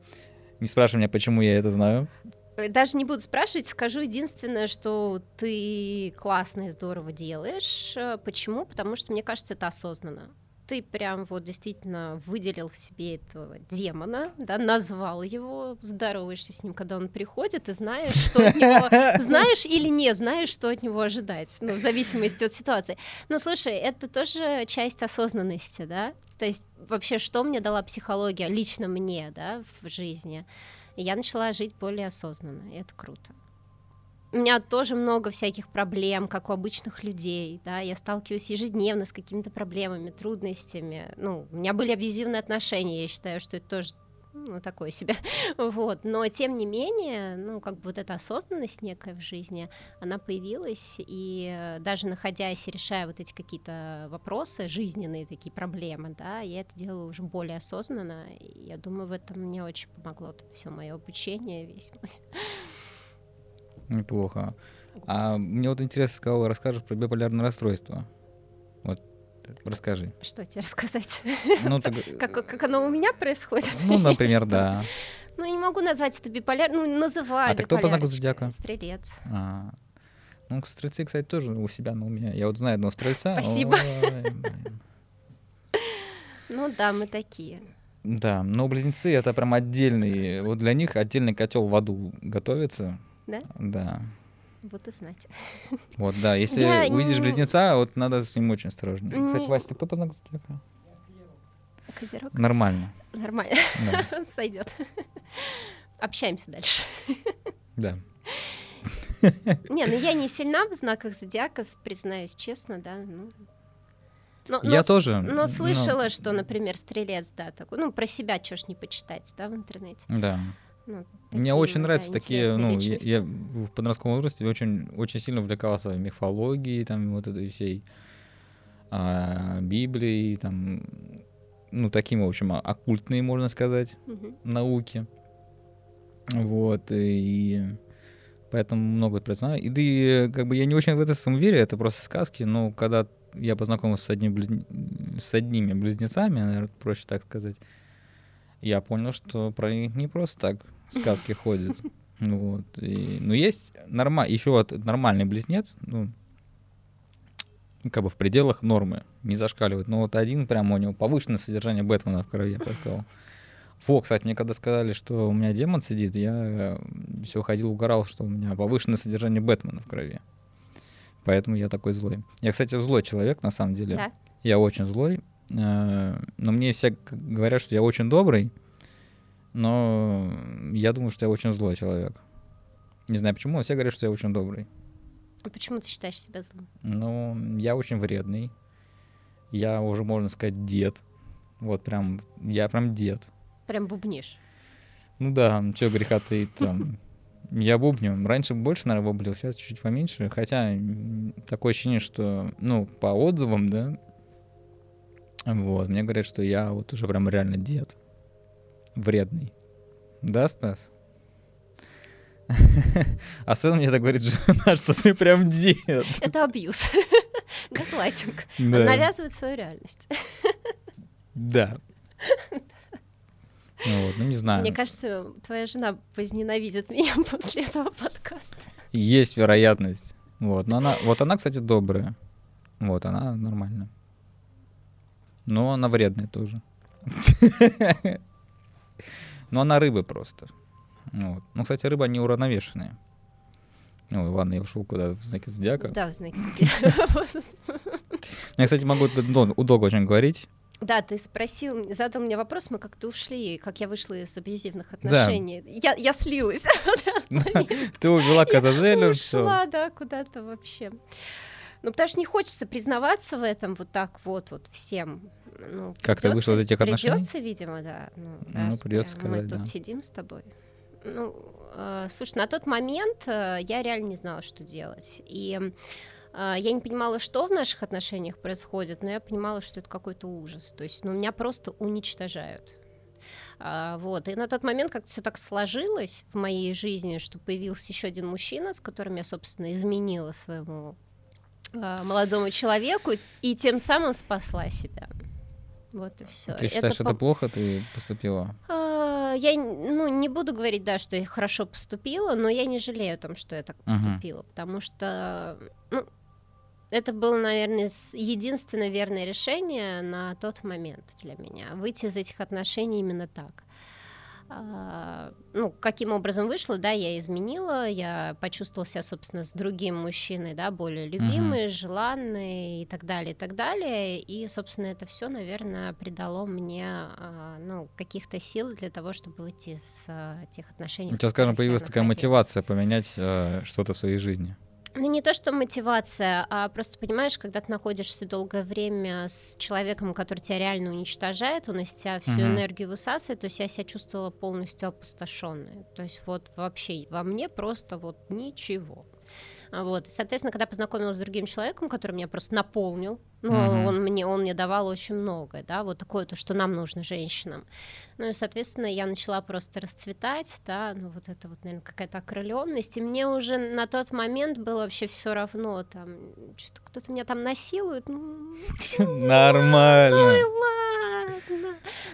Не спрашивай меня, почему я это знаю. Э, даже не буду спрашивать, скажу единственное, что ты классно и здорово делаешь. Э, почему? Потому что, мне кажется, это осознанно ты прям вот действительно выделил в себе этого демона, да, назвал его, здороваешься с ним, когда он приходит, и знаешь, что от него, знаешь или не знаешь, что от него ожидать, ну, в зависимости от ситуации. Но слушай, это тоже часть осознанности, да, то есть вообще, что мне дала психология лично мне, да, в жизни, и я начала жить более осознанно, и это круто у меня тоже много всяких проблем, как у обычных людей, да, я сталкиваюсь ежедневно с какими-то проблемами, трудностями, ну, у меня были абьюзивные отношения, я считаю, что это тоже ну, такое себе, вот, но тем не менее, ну, как бы вот эта осознанность некая в жизни, она появилась, и даже находясь и решая вот эти какие-то вопросы, жизненные такие проблемы, да, я это делаю уже более осознанно, и я думаю, в этом мне очень помогло все мое обучение, весь мой Неплохо. А мне вот интересно, сказал, расскажешь про биполярное расстройство. Вот, расскажи. Что тебе рассказать? Ну, так... как, как оно у меня происходит? Ну, например, да. Ну, я не могу назвать это биполярным, ну, называю А ты кто по знаку зодиака? Стрелец. А, ну, стрельцы, кстати, тоже у себя на уме. Я вот знаю одного стрельца. Спасибо. Ну да, мы такие. Да, но близнецы это прям отдельный, вот для них отдельный котел в аду готовится. Да? Да. Вот и знать. Вот, да. Если я увидишь не... близнеца, вот надо с ним очень осторожно. Не... Кстати, Вася, ты кто по знаку зодиака? Козерог. Нормально. Нормально. Да. Сойдет. Общаемся дальше. Да. Не, ну я не сильна в знаках зодиака, признаюсь честно, да. Ну, но, я но, тоже. Но слышала, но... что, например, стрелец, да, такой, ну, про себя что ж не почитать, да, в интернете. Да. Ну, Мне очень нравятся да, такие, ну, я, я в подростковом возрасте очень, очень сильно увлекался мифологией, там, вот этой всей а, Библией, там, ну, таким, в общем, оккультные, можно сказать, Мгм. науки. Вот, и поэтому много это знаю. И да и, как бы, я не очень в это сам верю, это просто сказки, но когда я познакомился с, одним близн- с одними близнецами, наверное, проще так сказать, я понял, что про них не просто так сказки ходят. Ну Вот. И, ну, есть норма... еще вот нормальный близнец, ну, как бы в пределах нормы, не зашкаливает. Но вот один прям у него повышенное содержание Бэтмена в крови, я бы сказал. Во, кстати, мне когда сказали, что у меня демон сидит, я все ходил, угорал, что у меня повышенное содержание Бэтмена в крови. Поэтому я такой злой. Я, кстати, злой человек, на самом деле. Да. Я очень злой. Э, Но мне все говорят, что я очень добрый. Но я думаю, что я очень злой человек. Не знаю почему, но все говорят, что я очень добрый. А Почему ты считаешь себя злым? Ну, я очень вредный. Я уже, можно сказать, дед. Вот прям, я прям дед. Прям бубнишь. Ну да, что греха таить там. Я бубню. Раньше больше, наверное, бублил, сейчас чуть-чуть поменьше. Хотя такое ощущение, что, ну, по отзывам, да, вот, мне говорят, что я вот уже прям реально дед. Вредный. Да, Стас? Особенно мне так говорит жена, что ты прям дед. Это абьюз. Газлайтинг. Да. Он навязывает свою реальность. Да. Ну вот, ну не знаю. Мне кажется, твоя жена возненавидит меня после этого подкаста. Есть вероятность. Вот, но она, вот она, кстати, добрая. Вот, она нормальная. Но она вредная тоже. Но она рыбы просто. Вот. Ну, кстати, рыба не уравновешенная. Ой, ладно, я ушел куда в знаки зодиака. Да, знаете. Я, кстати, могу дол- удолго очень говорить. Да, ты спросил, задал мне вопрос, мы как-то ушли, как я вышла из абьюзивных Да. отношений. Я, я слилась. Ты увела Казазелю, Ушла, да, куда-то вообще. Ну, потому что не хочется признаваться в этом вот так вот, вот всем. Ну, Как ты вышла из этих отношений? Придется, видимо, да. Ну, Ну, раз придётся мы, сказать, тут да. сидим с тобой. Ну, э, слушай, на тот момент э, я реально не знала, что делать. И э, я не понимала, что в наших отношениях происходит, но я понимала, что это какой-то ужас. То есть, ну, меня просто уничтожают. А, вот. И на тот момент как-то все так сложилось в моей жизни, что появился еще один мужчина, с которым я, собственно, изменила своему молодому человеку и тем самым спасла себя. Вот и все. Ты считаешь, это плохо ты поступила? А, Я ну, не буду говорить, да, что я хорошо поступила, но я не жалею о том, что я так поступила, потому что ну, это было, наверное, единственное верное решение на тот момент для меня. Выйти из этих отношений именно так. А, ну, каким образом вышло, да, я изменила, я почувствовала себя, собственно, с другим мужчиной, да, более любимой, желанной и так далее, и так далее. И, собственно, это все, наверное, придало мне, а, ну, каких-то сил для того, чтобы выйти из а, тех отношений. У тебя, скажем, появилась такая мотивация поменять э, что-то в своей жизни. Ну, не то, что мотивация, а просто понимаешь, когда ты находишься долгое время с человеком, который тебя реально уничтожает, он из тебя всю Мгм. энергию высасывает, то есть я себя чувствовала полностью опустошенной. То есть вот вообще во мне просто вот ничего. А Вот. И, соответственно, когда познакомилась с другим человеком, который меня просто наполнил, ну, Мгм. он мне, он мне давал очень многое, да, вот такое то, что нам нужно женщинам. Ну и, соответственно, я начала просто расцветать, да, ну вот это вот, наверное, какая-то окрыленность, и мне уже на тот момент было вообще все равно, там, что-то кто-то меня там насилует, ну, Нормально. ладно.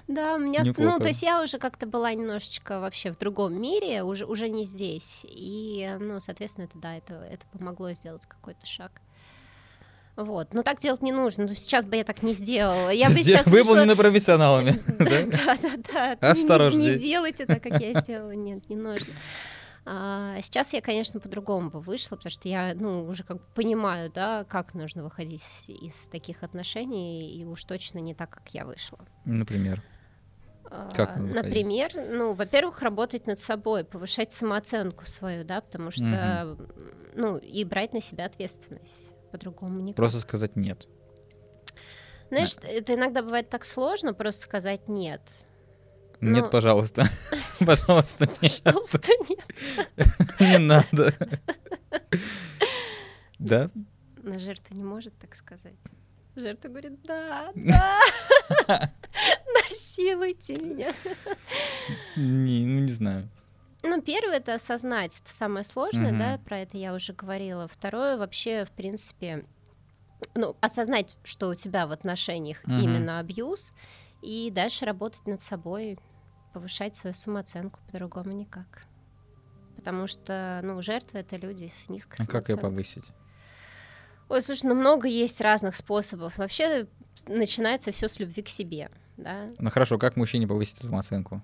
Да, у меня, ну, Неплохо. то есть я уже как-то была немножечко вообще в другом мире, уже, уже не здесь. И, ну, соответственно, это, да, это, это помогло сделать какой-то шаг. Вот, но так делать не нужно. Ну, сейчас бы я так не сделала. Я бы сейчас вышла- Выполнено профессионалами. Да, да, да, да. Не- Осторожней. Не делайте так, как я сделала. Нет, не нужно. А, Сейчас я, конечно, по-другому бы вышла, потому что я, ну, уже как бы понимаю, да, как нужно выходить из, из таких отношений, и уж точно не так, как я вышла. Например. А, Как? Например, ну, во-первых, работать над собой, повышать самооценку свою, да, потому что, ну, и брать на себя ответственность. По-другому никак. Просто сказать нет. Знаешь, это иногда бывает так сложно просто сказать нет. Нет, Ну. пожалуйста. Пожалуйста, нет. Пожалуйста, нет. Не надо. Да? На жертву не может так сказать. Жертва говорит, да, да, насилуйте меня. Не, ну не знаю. Ну, первое это осознать, это самое сложное, угу. да, про это я уже говорила. Второе, вообще, в принципе, ну, осознать, что у тебя в отношениях угу. именно абьюз, и дальше работать над собой, повышать свою самооценку, по-другому никак. Потому что, ну, жертвы — это люди с низкой А как ее повысить? Ой, слушай, ну много есть разных способов. Вообще начинается все с любви к себе, да. Ну хорошо, как мужчине повысить самооценку?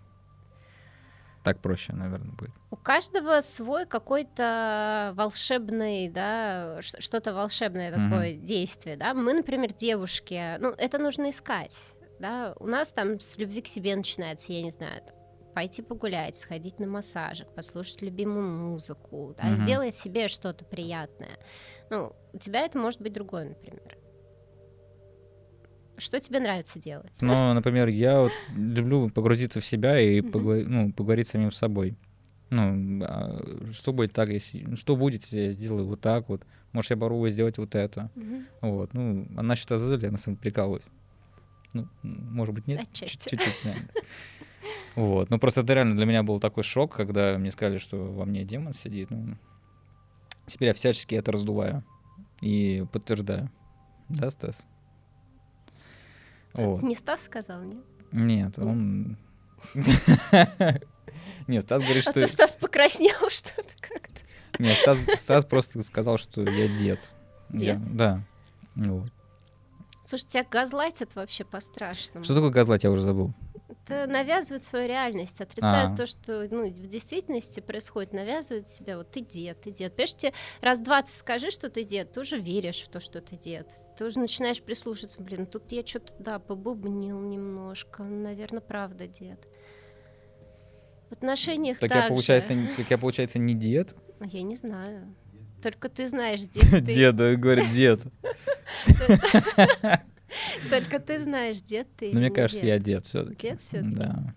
Так проще, наверное, будет. У каждого свой какой-то волшебный, да, что-то волшебное такое mm-hmm. действие, да. Мы, например, девушки, ну, это нужно искать, да. У нас там с любви к себе начинается, я не знаю, пойти погулять, сходить на массажик, послушать любимую музыку, да, mm-hmm. сделать себе что-то приятное. Ну, у тебя это может быть другое, например. Что тебе нравится делать? Ну, например, я вот люблю погрузиться в себя и mm-hmm. поговорить, ну, поговорить с самим собой. Ну, а что будет так, если... Что будет, если я сделаю вот так вот? Может, я попробую сделать вот это? Mm-hmm. Вот. Ну, а насчет Азазеля я на самом деле прикалываюсь. Ну, может быть, нет? Чуть-чуть, Вот. Ну, просто это реально для меня был такой шок, когда мне сказали, что во мне демон сидит. Ну, теперь я всячески это раздуваю и подтверждаю. Да, Стас? Вот. Не Стас сказал, нет? Нет, он... Нет, Стас говорит, а что... А Стас покраснел что-то как-то. Нет, Стас, Стас просто сказал, что я дед. Дед? Да. Вот. Слушай, тебя газлайтят вообще по-страшному. Что такое газлайт, я уже забыл. Это навязывает свою реальность, отрицают а. то, что ну, в действительности происходит, навязывают себя, вот ты дед, ты дед. Понимаешь, тебе раз двадцать скажи, что ты дед, ты уже веришь в то, что ты дед. Ты уже начинаешь прислушиваться, блин, тут я что-то, да, побубнил немножко, наверное, правда дед. В отношениях так я, получается, так я, получается, не дед? Я не знаю. Только ты знаешь, дед. Деда, говорит, дед. Только ты знаешь, дед ты Ну, мне кажется, я дед все таки Дед все таки Да.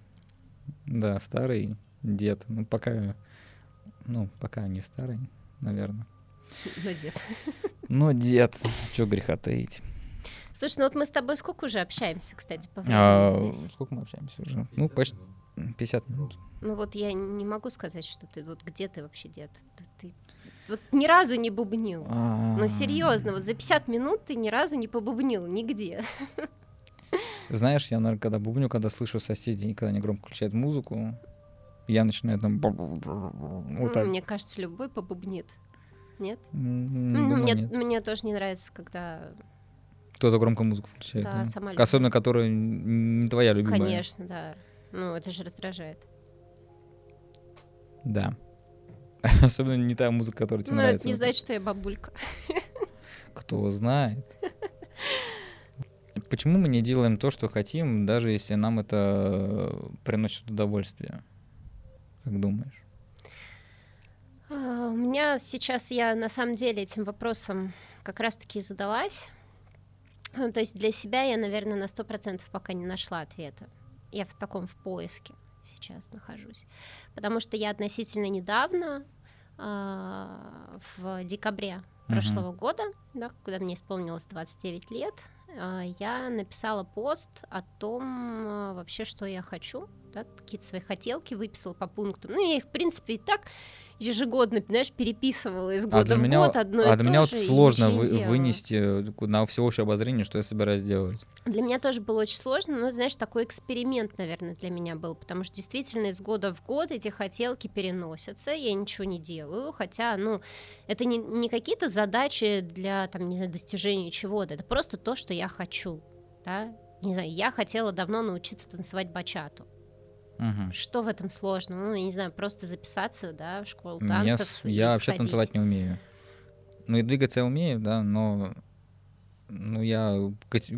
Да, старый дед. Ну, пока... Ну, пока не старый, наверное. Но дед. Но дед. Что греха таить. Слушай, ну вот мы с тобой сколько уже общаемся, кстати, по времени а, здесь? Сколько мы общаемся уже? Ну, почти 50 минут. Ну вот я не могу сказать, что ты вот где ты вообще дед? Ты, ты вот ни разу не бубнил. Ну, серьезно, вот за 50 минут ты ни разу не побубнил нигде. Знаешь, я, наверное, когда бубню, когда слышу соседей, когда они громко включают музыку, я начинаю там... Вот так. Мне кажется, любой побубнит. Нет? Ну, мне, нет. мне тоже не нравится, когда... Кто-то громко музыку включает. Да, да. сама Особенно, которая не твоя любимая. Конечно, да. Ну, это же раздражает. Да. Особенно не та музыка, которая тебе ну, нравится. это не значит, что я бабулька. Кто знает. Почему мы не делаем то, что хотим, даже если нам это приносит удовольствие? Как думаешь? А, у меня сейчас я на самом деле этим вопросом как раз-таки задалась. Ну, то есть для себя я, наверное, на сто процентов пока не нашла ответа. Я в таком в поиске сейчас нахожусь. Потому что я относительно недавно, э, в декабре uh-huh. прошлого года, да, когда мне исполнилось 29 лет, э, я написала пост о том э, вообще, что я хочу, да, какие-то свои хотелки выписала по пунктам. Ну, я их, в принципе, и так ежегодно, знаешь, переписывала из а года а в меня, год одно а и для меня вот сложно вы, вынести на всеобщее обозрение, что я собираюсь делать. Для меня тоже было очень сложно, но, знаешь, такой эксперимент, наверное, для меня был, потому что действительно из года в год эти хотелки переносятся, я ничего не делаю, хотя, ну, это не, не какие-то задачи для, там, не знаю, достижения чего-то, это просто то, что я хочу, да, не знаю, я хотела давно научиться танцевать бачату, Угу. Что в этом сложно? Ну, я не знаю, просто записаться, да, в школу танцев. Я, я вообще танцевать не умею. Ну и двигаться я умею, да, но ну, я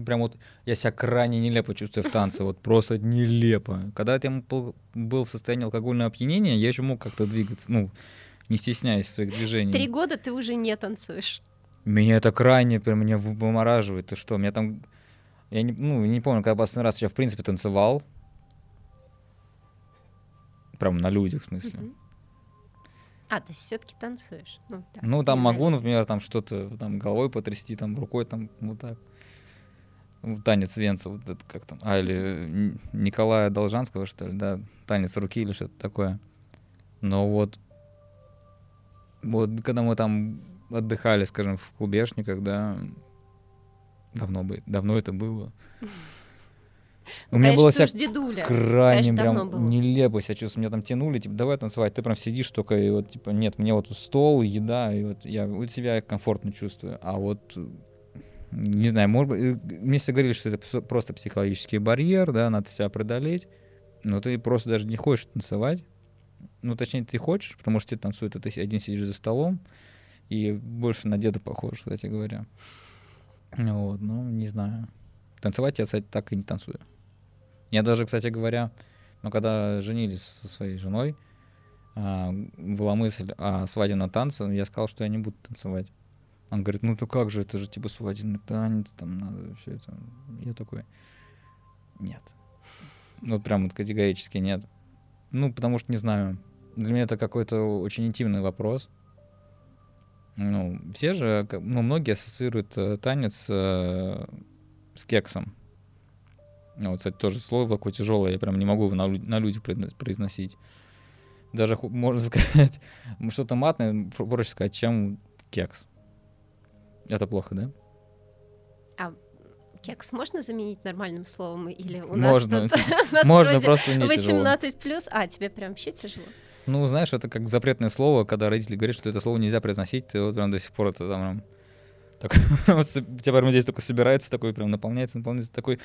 прям вот, я себя крайне нелепо чувствую в танце, вот просто нелепо. Когда я был в состоянии алкогольного опьянения, я еще мог как-то двигаться, ну, не стесняясь своих движений. С три года ты уже не танцуешь. Меня это крайне прям меня вымораживает. Ты что, меня там... Я не, ну, не помню, когда последний раз я, в принципе, танцевал. Прям на людях, в смысле. А, ты все-таки танцуешь? Ну, так, ну там могу, например, там что-то там головой потрясти, там рукой там вот так. танец Венца, вот это как там, а, или Николая Должанского, что ли, да, танец руки или что-то такое. Но вот, вот когда мы там отдыхали, скажем, в клубешниках, да, давно бы, давно это было. У меня было вся крайне прям нелепо себя чувствую. Меня там тянули, типа, давай танцевать. Ты прям сидишь только и вот, типа, нет, мне вот стол, еда, и вот я вот себя комфортно чувствую. А вот не знаю, может быть, мне все говорили, что это просто психологический барьер, да, надо себя преодолеть, но ты просто даже не хочешь танцевать. Ну, точнее, ты хочешь, потому что ты танцует, а ты один сидишь за столом, и больше на деда похож, кстати говоря. Вот, ну, не знаю. Танцевать я, кстати, так и не танцую. Я даже, кстати говоря, ну, когда женились со своей женой, а, была мысль о свадебном танце, я сказал, что я не буду танцевать. Он говорит, ну то как же, это же типа свадебный танец, там надо все это. Я такой, нет. Ну прям вот категорически нет. Ну, потому что, не знаю, для меня это какой-то очень интимный вопрос. Ну, все же, ну, многие ассоциируют э, танец э, с кексом. Вот, кстати, тоже слово такое тяжелое, я прям не могу его на, на людях произносить. Даже, можно сказать, что-то матное проще сказать, чем кекс. Это плохо, да? А кекс можно заменить нормальным словом? Или у можно. нас тут, можно, просто не 18 плюс. А, тебе прям вообще тяжело? Ну, знаешь, это как запретное слово, когда родители говорят, что это слово нельзя произносить, ты вот прям до сих пор это там так, у тебя прямо здесь только собирается такой, прям наполняется, наполняется такой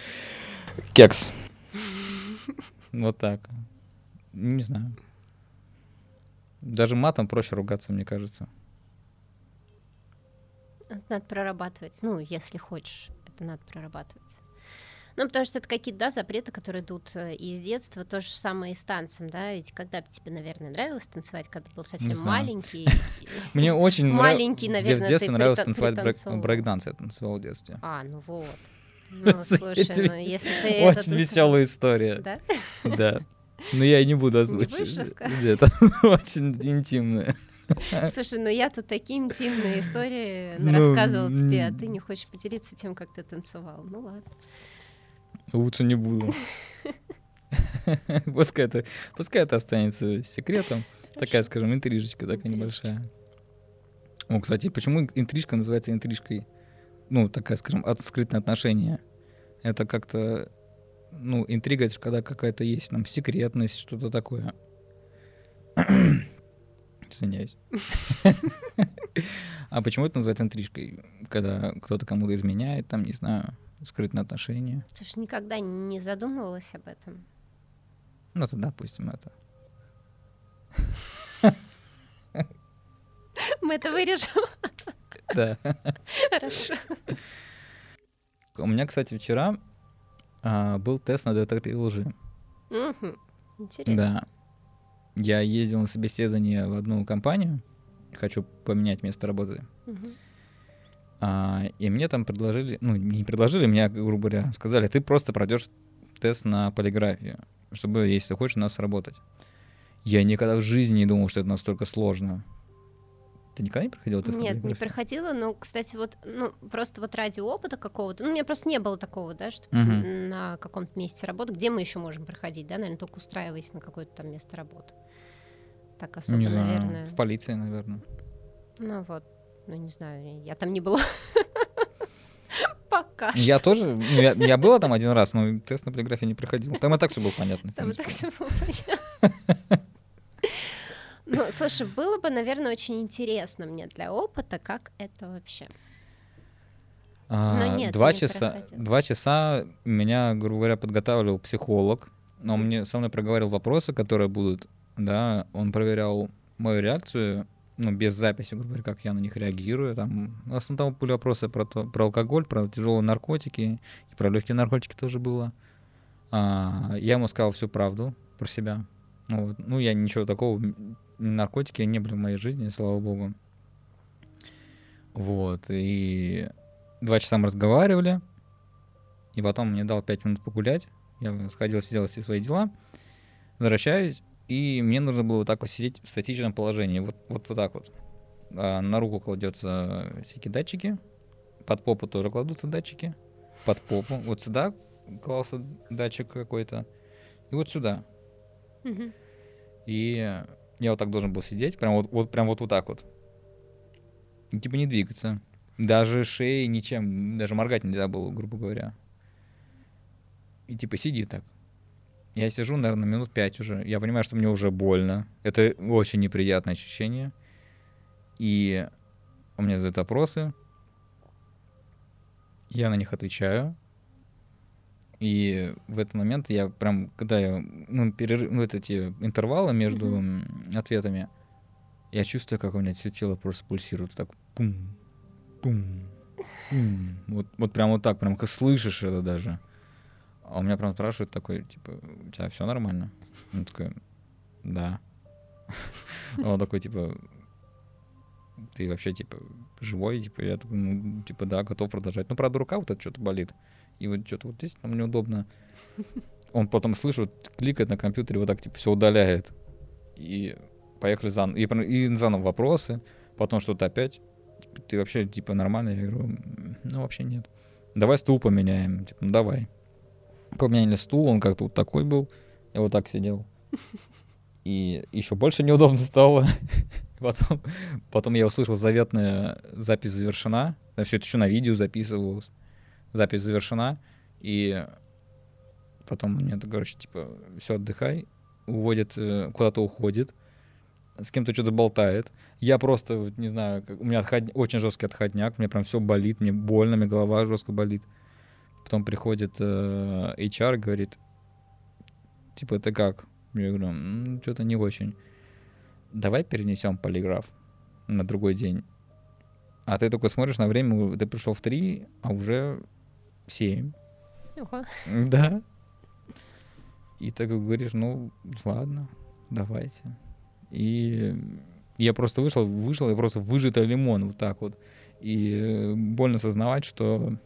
кекс. Вот так. Не знаю. Даже матом проще ругаться, мне кажется. Это надо прорабатывать. Ну, если хочешь, это надо прорабатывать. Ну, потому что это какие-то, да, запреты, которые идут э, из детства, то же самое и с танцем, да, ведь когда-то тебе, наверное, нравилось танцевать, когда ты был совсем маленький. Мне очень маленький, наверное, в детстве нравилось танцевать брейк-данс, я танцевал в детстве. А, ну вот. Ну, слушай, ну если ты Очень веселая история. Да? Да. Но я и не буду озвучивать. Это очень интимная. Слушай, ну я тут такие интимные истории ну, рассказывала тебе, а ты не хочешь поделиться тем, как ты танцевал. Ну ладно. Лучше не буду. Пускай это, пускай это останется секретом. Такая, скажем, интрижечка такая небольшая. О, кстати, почему интрижка называется интрижкой? Ну, такая, скажем, от скрытное отношение. Это как-то, ну, интрига, это когда какая-то есть там секретность, что-то такое. Извиняюсь. А почему это называют интрижкой? Когда кто-то кому-то изменяет, там, не знаю, скрытные отношения. Слушай, никогда не задумывалась об этом. Ну, то допустим, это. Мы это вырежем. Да. Хорошо. У меня, кстати, вчера а, был тест на детектор лжи. Угу. Интересно. Да. Я ездил на собеседование в одну компанию, хочу поменять место работы. Угу. А, и мне там предложили, ну, не предложили, мне, грубо говоря, сказали, ты просто пройдешь тест на полиграфию, чтобы, если хочешь, у нас работать. Я никогда в жизни не думал, что это настолько сложно. Ты никогда не проходила тест? Нет, не проходила, но, кстати, вот, ну, просто вот ради опыта какого-то, ну, у меня просто не было такого, да, что uh-huh. на каком-то месте работы, где мы еще можем проходить, да, наверное, только устраиваясь на какое-то там место работы. Так особо, не знаю, наверное. В полиции, наверное. Ну вот, ну не знаю, я там не была. Пока Я тоже, ну, я, я была там один раз, но тест на полиграфии не проходил. Там и так все было понятно. Там и так все было понятно. Ну, слушай, было бы, наверное, очень интересно мне для опыта, как это вообще. А, нет, два часа, два часа меня, грубо говоря, подготавливал психолог, но он мне со мной проговорил вопросы, которые будут, да, он проверял мою реакцию, ну, без записи, грубо говоря, как я на них реагирую. Там, в основном там были вопросы про, то, про алкоголь, про тяжелые наркотики, и про легкие наркотики тоже было. А, я ему сказал всю правду про себя. Вот. Ну, я ничего такого наркотики не были в моей жизни, слава богу. Вот, и два часа мы разговаривали, и потом мне дал пять минут погулять, я сходил, сделал все свои дела, возвращаюсь, и мне нужно было вот так вот сидеть в статичном положении, вот, вот, вот так вот. А на руку кладется всякие датчики, под попу тоже кладутся датчики, под попу. Вот сюда клался датчик какой-то. И вот сюда. Мгм. И я вот так должен был сидеть, прям вот, вот прям вот, вот так вот. И типа не двигаться. Даже шеей ничем, даже моргать нельзя было, грубо говоря. И типа сиди так. Я сижу, наверное, минут пять уже. Я понимаю, что мне уже больно. Это очень неприятное ощущение. И у меня задают вопросы. Я на них отвечаю. И в этот момент я прям, когда я, ну, перерыв, ну, вот эти интервалы между м, ответами, я чувствую, как у меня все тело просто пульсирует. Так, пум, пум, пум. Вот, вот прям вот так, прям как слышишь это даже. А у меня прям спрашивают такой, типа, у тебя все нормально? Он такой, да. А Он такой, типа, ты вообще, типа, живой? Типа, я такой, ну, типа, да, готов продолжать. Ну, правда, рука вот это что-то болит. И вот что-то вот здесь нам неудобно. Он потом слышит, кликает на компьютере, вот так, типа, все удаляет. И поехали заново. И, и заново вопросы. Потом что-то опять. Типа, ты вообще, типа, нормально? Я говорю, «М, ну, вообще нет. Давай стул поменяем. Типа, ну, давай. Поменяли стул, он как-то вот такой был. Я вот так сидел. И еще больше неудобно стало. Потом, потом я услышал заветная запись завершена. Все это еще на видео записывалось. Запись завершена. И потом мне, короче, типа, все, отдыхай. Уводит, э, куда-то уходит. С кем-то что-то болтает. Я просто, не знаю, у меня отход- очень жесткий отходняк. Мне прям все болит, мне больно, мне голова жестко болит. Потом приходит э, HR, говорит, типа, ты как? Я говорю, что-то не очень. Давай перенесем полиграф на другой день. А ты такой смотришь на время, ты пришел в 3, а уже 7. Ого. Да. И ты как говоришь, ну, ладно, давайте. И я просто вышел, вышел, я просто выжатый лимон вот так вот. И э, больно сознавать, что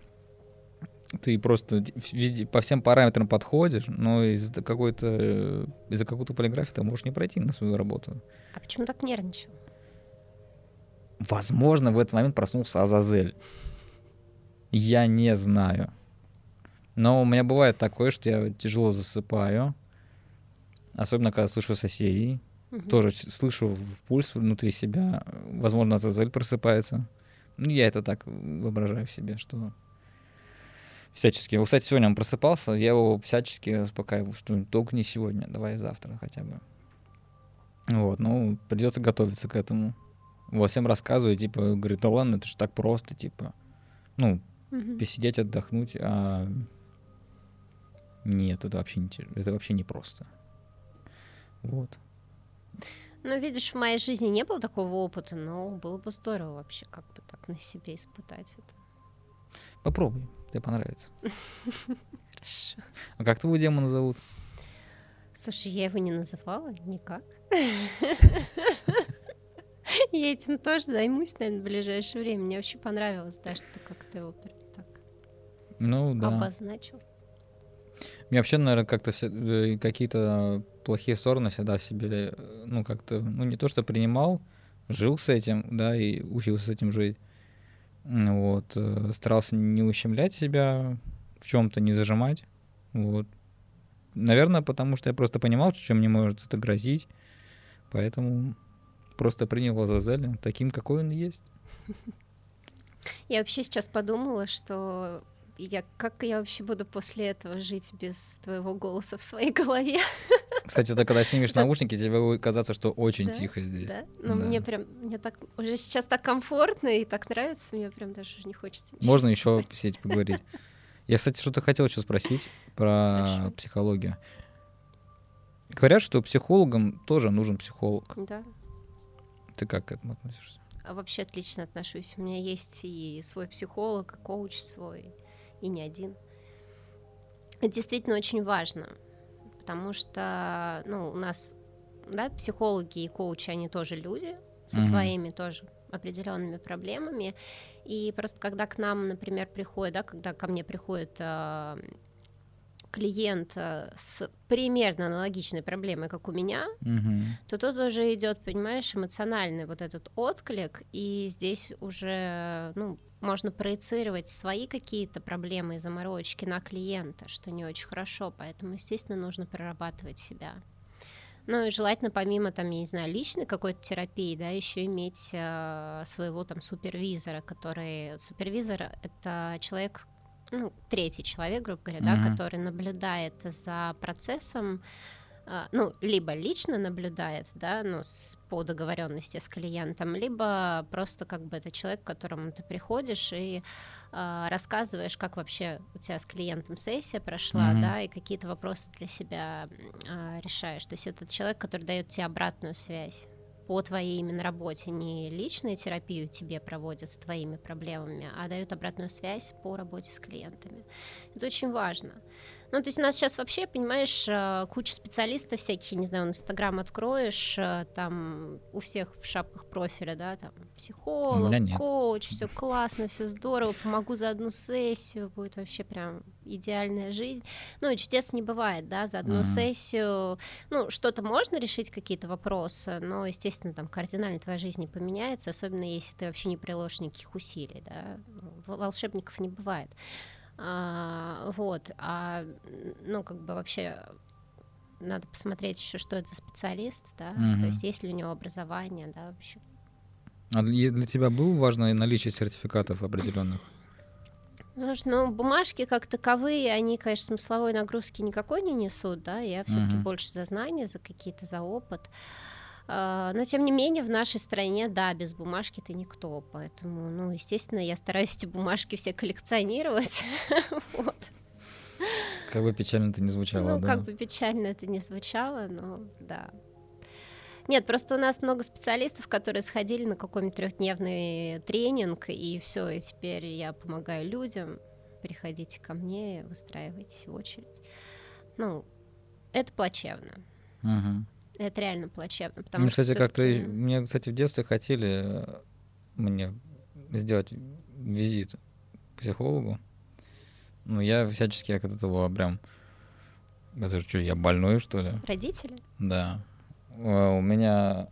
ты просто везде, по всем параметрам подходишь, но из-за какой-то э, из-за какой-то полиграфии ты можешь не пройти на свою работу. А почему так нервничал? Возможно, в этот момент проснулся Азазель. Я не знаю. Но у меня бывает такое, что я тяжело засыпаю. Особенно, когда слышу соседей. Мгм. Тоже слышу пульс внутри себя. Возможно, Азазель просыпается. Ну, я это так воображаю в себе, что всячески. Вот, Кстати, сегодня он просыпался, я его всячески успокаиваю, что только не сегодня, давай завтра хотя бы. Вот, ну, придется готовиться к этому. Вот, всем рассказываю, типа, говорит, да ладно, это же так просто, типа, ну, Мгм. посидеть, отдохнуть, а нет, это вообще не, это вообще не просто. Вот. Ну, видишь, в моей жизни не было такого опыта, но было бы здорово вообще как бы так на себе испытать это. Попробуй, тебе понравится. Хорошо. А как твоего демона зовут? Слушай, я его не называла никак. Я этим тоже займусь, наверное, в ближайшее время. Мне вообще понравилось, да, что как-то его Ну, да. обозначил. Мне вообще, наверное, как-то э, какие-то плохие стороны всегда в себе, э, ну, как-то, ну, не то, что принимал, жил с этим, да, и учился с этим жить. Вот. э, Старался не ущемлять себя в чем-то, не зажимать. Вот. Наверное, потому что я просто понимал, чем мне может это грозить. Поэтому просто принял Азазеля таким, какой он есть. Я вообще сейчас подумала, что я, как я вообще буду после этого жить без твоего голоса в своей голове, Кстати, ты когда снимешь наушники, тебе будет казаться, что очень Да, тихо здесь. да? Ну, Да. мне прям, мне так, уже сейчас так комфортно и так нравится, мне прям даже не хочется Можно еще посидеть поговорить. Я, кстати, что-то хотел еще спросить про Спрашивай. психологию. Говорят, что психологам тоже нужен психолог. Да. Ты как к этому относишься? А вообще отлично отношусь. У меня есть и свой психолог, и коуч свой, и не один. Это действительно очень важно, потому что, ну, у нас, да, психологи и коучи, они тоже люди со Мгм. своими тоже определенными проблемами. И просто когда к нам, например, приходит, да, когда ко мне приходит а, клиент а, с примерно аналогичной проблемой, как у меня, Мгм. то тут уже идет, понимаешь, эмоциональный вот этот отклик, и здесь уже, ну, можно проецировать свои какие-то проблемы и заморочки на клиента, что не очень хорошо, поэтому, естественно, нужно прорабатывать себя. Ну и желательно помимо там, я не знаю, личной какой-то терапии, да, еще иметь э, своего там супервизора, который супервизор это человек, ну третий человек, грубо говоря, mm-hmm. да, который наблюдает за процессом ну, либо лично наблюдает, да, ну, с, по договоренности с клиентом, либо просто как бы это человек, к которому ты приходишь и э, рассказываешь, как вообще у тебя с клиентом сессия прошла, mm-hmm. да, и какие-то вопросы для себя э, решаешь. То есть это человек, который дает тебе обратную связь по твоей именно работе, не личную терапию тебе проводят с твоими проблемами, а дают обратную связь по работе с клиентами. Это очень важно. Ну, то есть у нас сейчас вообще, понимаешь, э, куча специалистов всяких, не знаю, Инстаграм откроешь, э, там у всех в шапках профиля, да, там психолог, коуч, все классно, все здорово, помогу за одну сессию, будет вообще прям идеальная жизнь. Ну, и чудес не бывает, да, за одну mm-hmm. сессию, ну, что-то можно решить, какие-то вопросы, но, естественно, там кардинально твоя жизнь не поменяется, особенно если ты вообще не приложишь никаких усилий, да, волшебников не бывает. А, вот, а, ну, как бы вообще надо посмотреть еще, что это за специалист, да, угу. то есть есть ли у него образование, да, вообще. А для тебя было важно наличие сертификатов определенных? Слушай, ну бумажки как таковые, они, конечно, смысловой нагрузки никакой не несут, да, я все-таки uh больше за знания, за какие-то, за опыт. Uh, но, тем не менее, в нашей стране, да, без бумажки ты никто. Поэтому, ну, естественно, я стараюсь эти бумажки все коллекционировать. вот. Как бы печально это не звучало, ну, да? как бы печально это не звучало, но да. Нет, просто у нас много специалистов, которые сходили на какой-нибудь трехдневный тренинг, и все, и теперь я помогаю людям. Приходите ко мне, выстраивайтесь в очередь. Ну, это плачевно. Угу. Это реально плачевно. Потому мне, что кстати, как-то мне, кстати, в детстве хотели э, мне сделать визит к психологу. Ну, я всячески как от этого прям... Это что, я больной, что ли? Родители? Да. У меня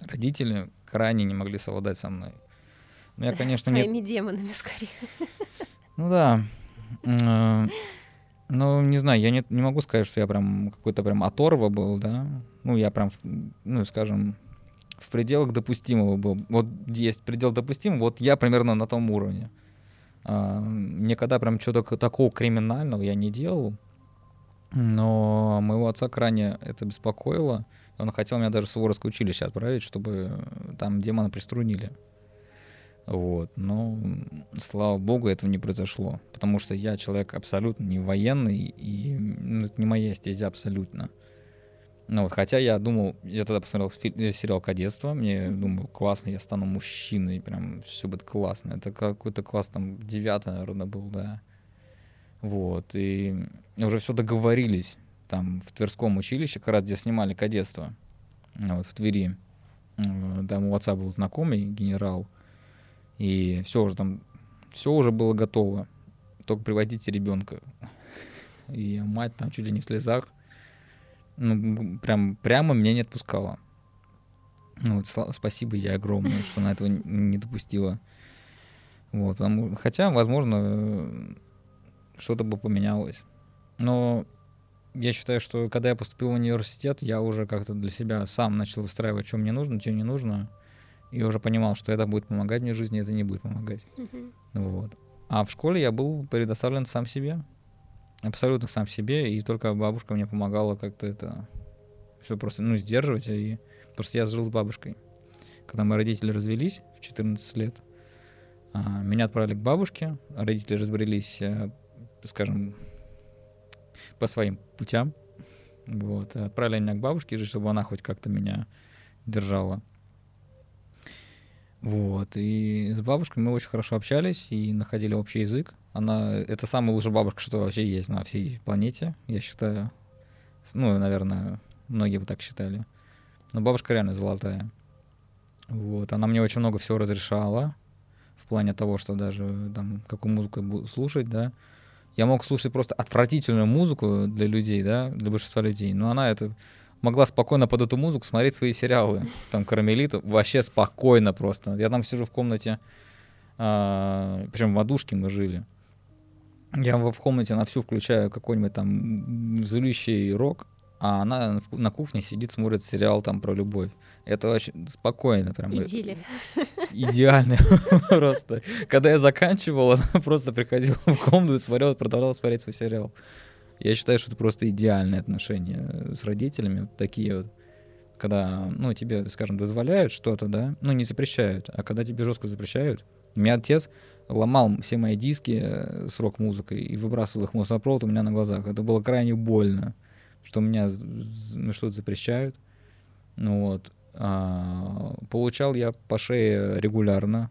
родители крайне не могли совладать со мной. Ну, я, конечно, С твоими не... демонами, скорее. Ну да. Э, ну, не знаю, я не, не могу сказать, что я прям какой-то прям оторва был, да. Ну, я прям, ну, скажем, в пределах допустимого был. Вот есть предел допустимого, вот я примерно на том уровне. А, никогда прям что-то такого криминального я не делал. Но моего отца крайне это беспокоило. Он хотел меня даже в Суворовское училище отправить, чтобы там демона приструнили. Вот. Но, слава богу, этого не произошло. Потому что я человек абсолютно не военный, и ну, это не моя стезя абсолютно. Ну вот, хотя я думал, я тогда посмотрел э, сериал «Кадетство», мне думаю, классно, я стану мужчиной, прям все будет классно. Это какой-то класс, там, девятый, наверное, был, да. Вот, и уже все договорились, там, в Тверском училище, как раз где снимали «Кадетство», вот, в Твери. Там у отца был знакомый генерал, и все уже там, все уже было готово. Только приводите ребенка. И мать там чуть ли не в слезах. Ну, прям, прямо меня не отпускала. Ну, вот, спасибо ей огромное, что она этого не допустила. Вот, потому, хотя, возможно, что-то бы поменялось. Но я считаю, что когда я поступил в университет, я уже как-то для себя сам начал выстраивать, что мне нужно, что не нужно и уже понимал, что это будет помогать мне в жизни, это не будет помогать. Uh-huh. Вот. А в школе я был предоставлен сам себе, абсолютно сам себе, и только бабушка мне помогала как-то это все просто, ну, сдерживать, и просто я жил с бабушкой. Когда мои родители развелись в 14 лет, а, меня отправили к бабушке, родители разбрелись, э, скажем, по своим путям, вот, отправили меня к бабушке, чтобы она хоть как-то меня держала. Вот. И с бабушкой мы очень хорошо общались и находили общий язык. Она это самая лучшая бабушка, что вообще есть на всей планете, я считаю. Ну, наверное, многие бы так считали. Но бабушка реально золотая. Вот. Она мне очень много всего разрешала. В плане того, что даже там какую музыку слушать, да. Я мог слушать просто отвратительную музыку для людей, да, для большинства людей. Но она это могла спокойно под эту музыку смотреть свои сериалы. Там «Карамелиту» вообще спокойно просто. Я там сижу в комнате, А, причем в одушке мы жили. Я в комнате на всю включаю какой-нибудь там злющий рок, а она на кухне сидит, смотрит сериал там про любовь. Это очень спокойно прям. Идиллия. Идеально просто. Когда я заканчивал, она просто приходила в комнату, смотрела, продолжала смотреть свой сериал. Я считаю, что это просто идеальные отношения с родителями, вот такие вот. Когда, ну, тебе, скажем, дозволяют что-то, да, ну, не запрещают, а когда тебе жестко запрещают. У меня отец ломал все мои диски э, с рок-музыкой и выбрасывал их в мусоропровод у меня на глазах. Это было крайне больно, что меня ну, что-то запрещают. Ну вот. А, получал я по шее регулярно.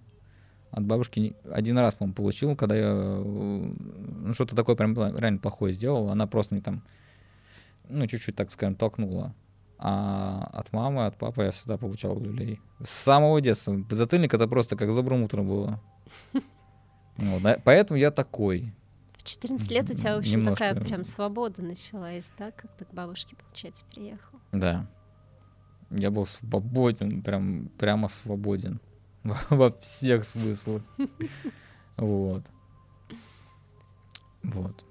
От бабушки один раз, по-моему, получил, когда я ну, что-то такое прям реально плохое сделал. Она просто мне там, ну, чуть-чуть, так скажем, толкнула. А от мамы, от папы я всегда получал люлей. С самого детства. Затыльник это просто как с добрым утром было. Вот, поэтому я такой. В 14 лет у тебя, в общем, Немножко... такая прям свобода началась, да, как ты к бабушке, получается, приехал. Да. Я был свободен, прям, прямо свободен. Во всех смыслах. Вот. Вот.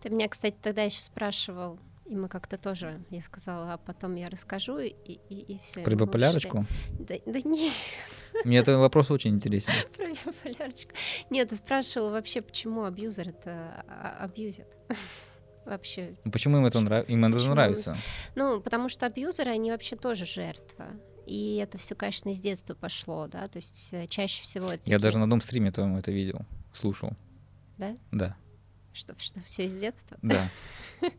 Ты меня, кстати, тогда еще спрашивал, и мы как-то тоже, я сказала, а потом я расскажу, и, и, и все. Про биполярочку? Да, да нет. Мне этот вопрос очень интересен. Про биполярочку. Нет, ты спрашивала вообще, почему абьюзер это а, абьюзит вообще. Ну, почему им это, нрав... им это нравится? Ну, потому что абьюзеры, они вообще тоже жертва. И это все, конечно, из детства пошло, да, то есть э, чаще всего это... Я такие... даже на одном стриме твоем это видел, слушал. Да? Да. Что, что все из детства? Да.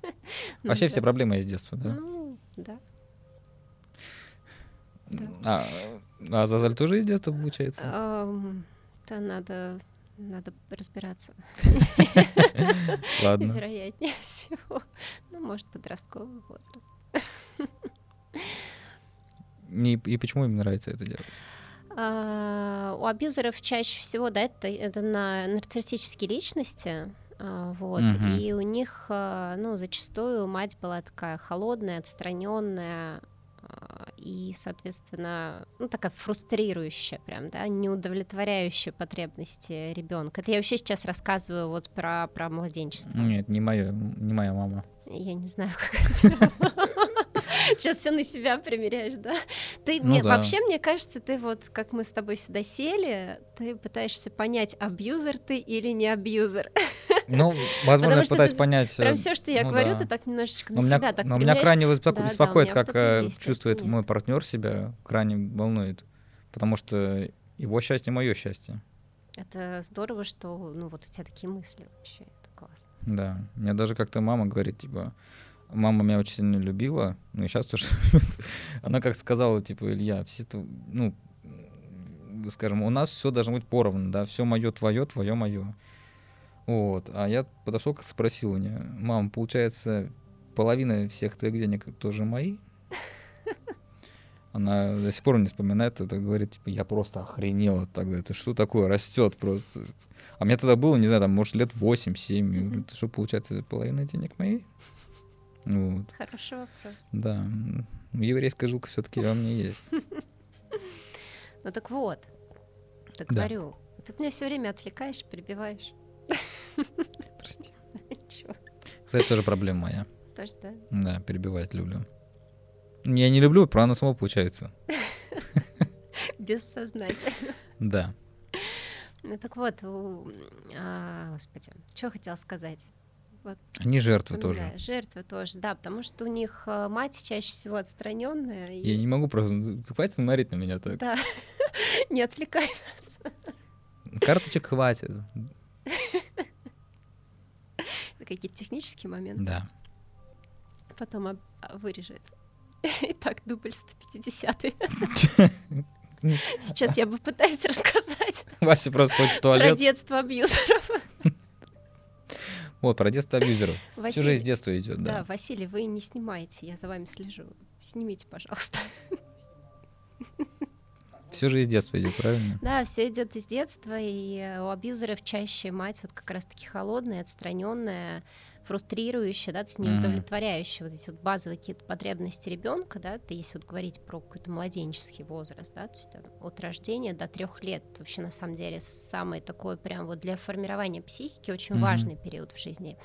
Вообще все проблемы из детства, да? Ну, да. А, а Зазаль тоже из детства, получается? Да, надо надо разбираться. Ладно. Вероятнее всего. Ну, может, подростковый возраст. И, и почему им нравится это делать? А, у абьюзеров чаще всего, да, это, это на нарциссические личности, а, вот, угу. и у них, а, ну, зачастую мать была такая холодная, отстраненная, и, соответственно, ну, такая фрустрирующая прям, да, неудовлетворяющая потребности ребенка. Это я вообще сейчас рассказываю вот про, про младенчество. Нет, не моя, не моя мама. Я не знаю, как это Сейчас все на себя примеряешь, да? Ты ну, мне да. вообще мне кажется, ты вот как мы с тобой сюда сели, ты пытаешься понять, абьюзер ты или не абьюзер. Ну, возможно, я пытаюсь понять. Прям все, что я ну, говорю, да. ты так немножечко на но себя так Но меня крайне беспоко... да, беспокоит, да, как э, есть, чувствует мой партнер себя, крайне волнует, потому что его счастье мое счастье. Это здорово, что ну вот у тебя такие мысли вообще, это классно. Да, мне даже как-то мама говорит, типа, мама меня очень сильно любила, ну и сейчас тоже. Она как сказала, типа, Илья, все это, ну, скажем, у нас все должно быть поровну, да, все мое твое, твое мое. Вот. А я подошел, спросил у нее, мам, получается, половина всех твоих денег тоже мои? Она до сих пор не вспоминает это, говорит, типа, я просто охренела тогда, это что такое, растет просто. А мне тогда было, не знаю, там, может, лет 8-7. Mm-hmm. Что, получается, половина денег моей? Вот. Хороший вопрос. Да. Еврейская жилка все-таки во мне есть. Ну так вот, так говорю, ты меня все время отвлекаешь, перебиваешь. Прости. Чего? Кстати, тоже проблема моя. Тоже, да? Да, перебивать люблю. Я не люблю, про оно само получается. Бессознательно. Да. Ну так вот, у... а, господи, что хотела сказать? Вот. Они жертвы да, тоже. Жертвы тоже, да, потому что у них э, мать чаще всего отстраненная. И... Я не могу просто, ну, хватит смотреть на меня так. Да, не отвлекай нас. Карточек хватит. Какие-то технические моменты. Да. Потом об... вырежет. Итак, дубль 150 Сейчас я попытаюсь рассказать. Вася просто ходит в туалет. Про детство абьюзеров. Вот, про детство абьюзеров. Василий... Все же из детства идет, да. Да, Василий, вы не снимаете, я за вами слежу. Снимите, пожалуйста. Все же из детства идет, правильно? Да, все идет из детства, и у абьюзеров чаще мать вот как раз-таки холодная, отстраненная, фрустрирующее, да, то есть не удовлетворяющее вот эти вот базовые какие-то потребности ребенка, да, это если вот говорить про какой-то младенческий возраст, да, то есть там, от рождения до трех лет вообще на самом деле самый такой прям вот для формирования психики очень mm-hmm. важный период в жизни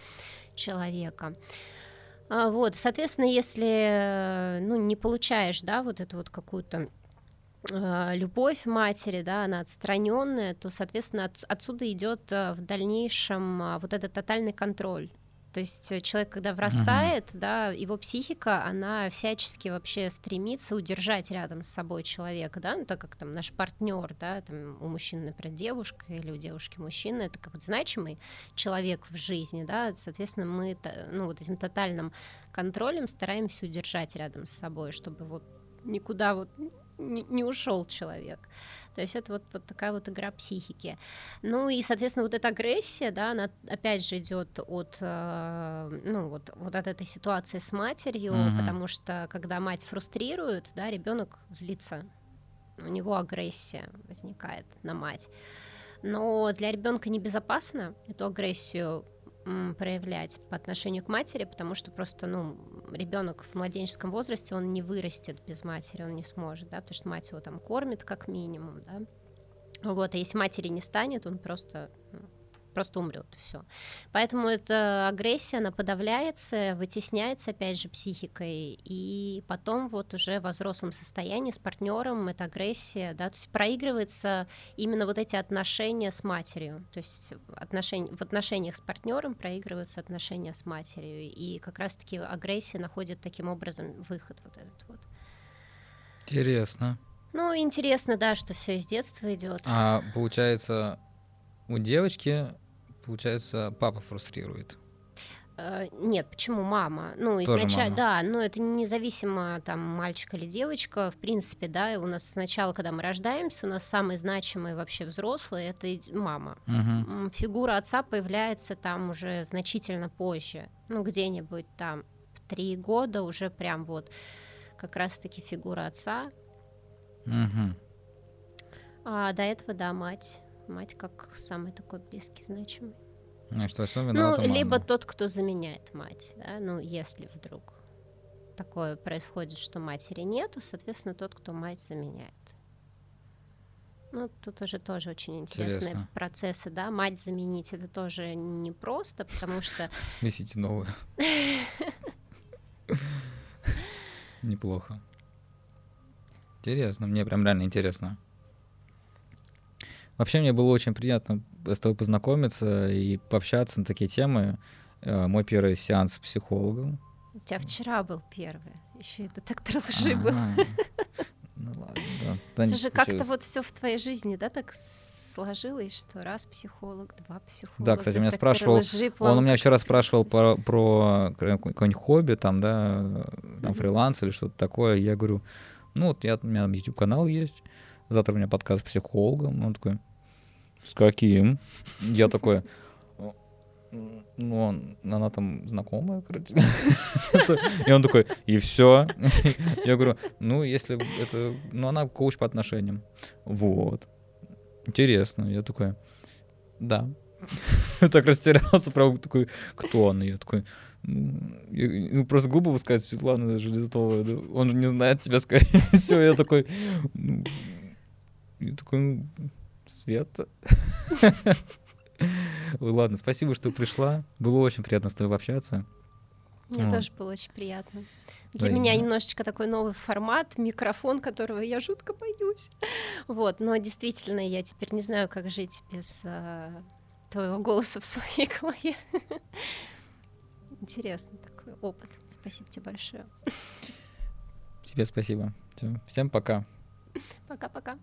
человека. А, вот, соответственно, если ну, не получаешь, да, вот эту вот какую-то а, любовь матери, да, она отстраненная, то, соответственно, от, отсюда идет а, в дальнейшем вот этот тотальный контроль. То есть человек, когда врастает, uh-huh. да, его психика, она всячески вообще стремится удержать рядом с собой человека, да, ну так как там наш партнер, да, там у мужчины, например, девушка или у девушки мужчина, это как вот значимый человек в жизни, да, соответственно, мы, ну вот этим тотальным контролем стараемся удержать рядом с собой, чтобы вот никуда вот не ушел человек. То есть это вот, вот такая вот игра психики. Ну и, соответственно, вот эта агрессия, да, она опять же идет от, э, ну, вот, вот от этой ситуации с матерью, mm-hmm. потому что когда мать фрустрирует, да, ребенок злится, у него агрессия возникает на мать. Но для ребенка небезопасно эту агрессию проявлять по отношению к матери, потому что просто, ну, ребенок в младенческом возрасте, он не вырастет без матери, он не сможет, да, потому что мать его там кормит как минимум, да. Вот, а если матери не станет, он просто ну, просто умрет, все. Поэтому эта агрессия, она подавляется, вытесняется, опять же, психикой, и потом вот уже во взрослом состоянии с партнером эта агрессия, да, то есть проигрывается именно вот эти отношения с матерью, то есть отношения, в отношениях с партнером проигрываются отношения с матерью, и как раз-таки агрессия находит таким образом выход вот этот вот. Интересно. Ну, интересно, да, что все из детства идет. А получается, у девочки получается, папа фрустрирует. Uh, нет, почему мама? Ну, изначально, да, но это независимо, там, мальчик или девочка, в принципе, да, у нас сначала, когда мы рождаемся, у нас самый значимый вообще взрослый — это мама. Uh-huh. Фигура отца появляется там уже значительно позже, ну, где-нибудь там в три года уже прям вот как раз-таки фигура отца. Uh-huh. А до этого, да, мать мать как самый такой близкий, значимый. Ну, что ну, либо тот, кто заменяет мать, да, ну, если вдруг такое происходит, что матери нету, соответственно, тот, кто мать заменяет. Ну, тут уже тоже очень интересные Интересно. процессы, да, мать заменить это тоже непросто, потому что... Несите новую. Неплохо. Интересно, мне прям реально интересно. Вообще мне было очень приятно с тобой познакомиться и пообщаться на такие темы. Э, мой первый сеанс с психологом. У тебя вчера был первый. Еще это так лжи был. Ну ладно, да. Слушай, как-то вот все в твоей жизни, да, так сложилось, что раз психолог, два психолога. Да, кстати, меня спрашивал, он у меня вчера спрашивал про, про какое-нибудь хобби, там, да, там фриланс или что-то такое. Я говорю, ну вот я, у меня YouTube канал есть, завтра у меня подкаст с психологом. Он такой, с каким? Я такой, ну, она там знакомая, короче. И он такой, и все. Я говорю, ну, если это... Ну, она коуч по отношениям. Вот. Интересно. Я такой, да. Так растерялся, правда, такой, кто она? Я такой, ну, просто глупо сказать Светлана Железновая. Он же не знает тебя, скорее всего. Я такой, ну, я такой, ну, Света. Ладно, спасибо, что пришла. Было очень приятно с тобой пообщаться. Мне тоже было очень приятно. Для да, меня немножечко такой новый формат, микрофон, которого я жутко боюсь. Вот, но действительно, я теперь не знаю, как жить без а, твоего голоса в своей голове. Интересный такой опыт. Спасибо тебе большое. Тебе спасибо. Всем пока. Пока-пока.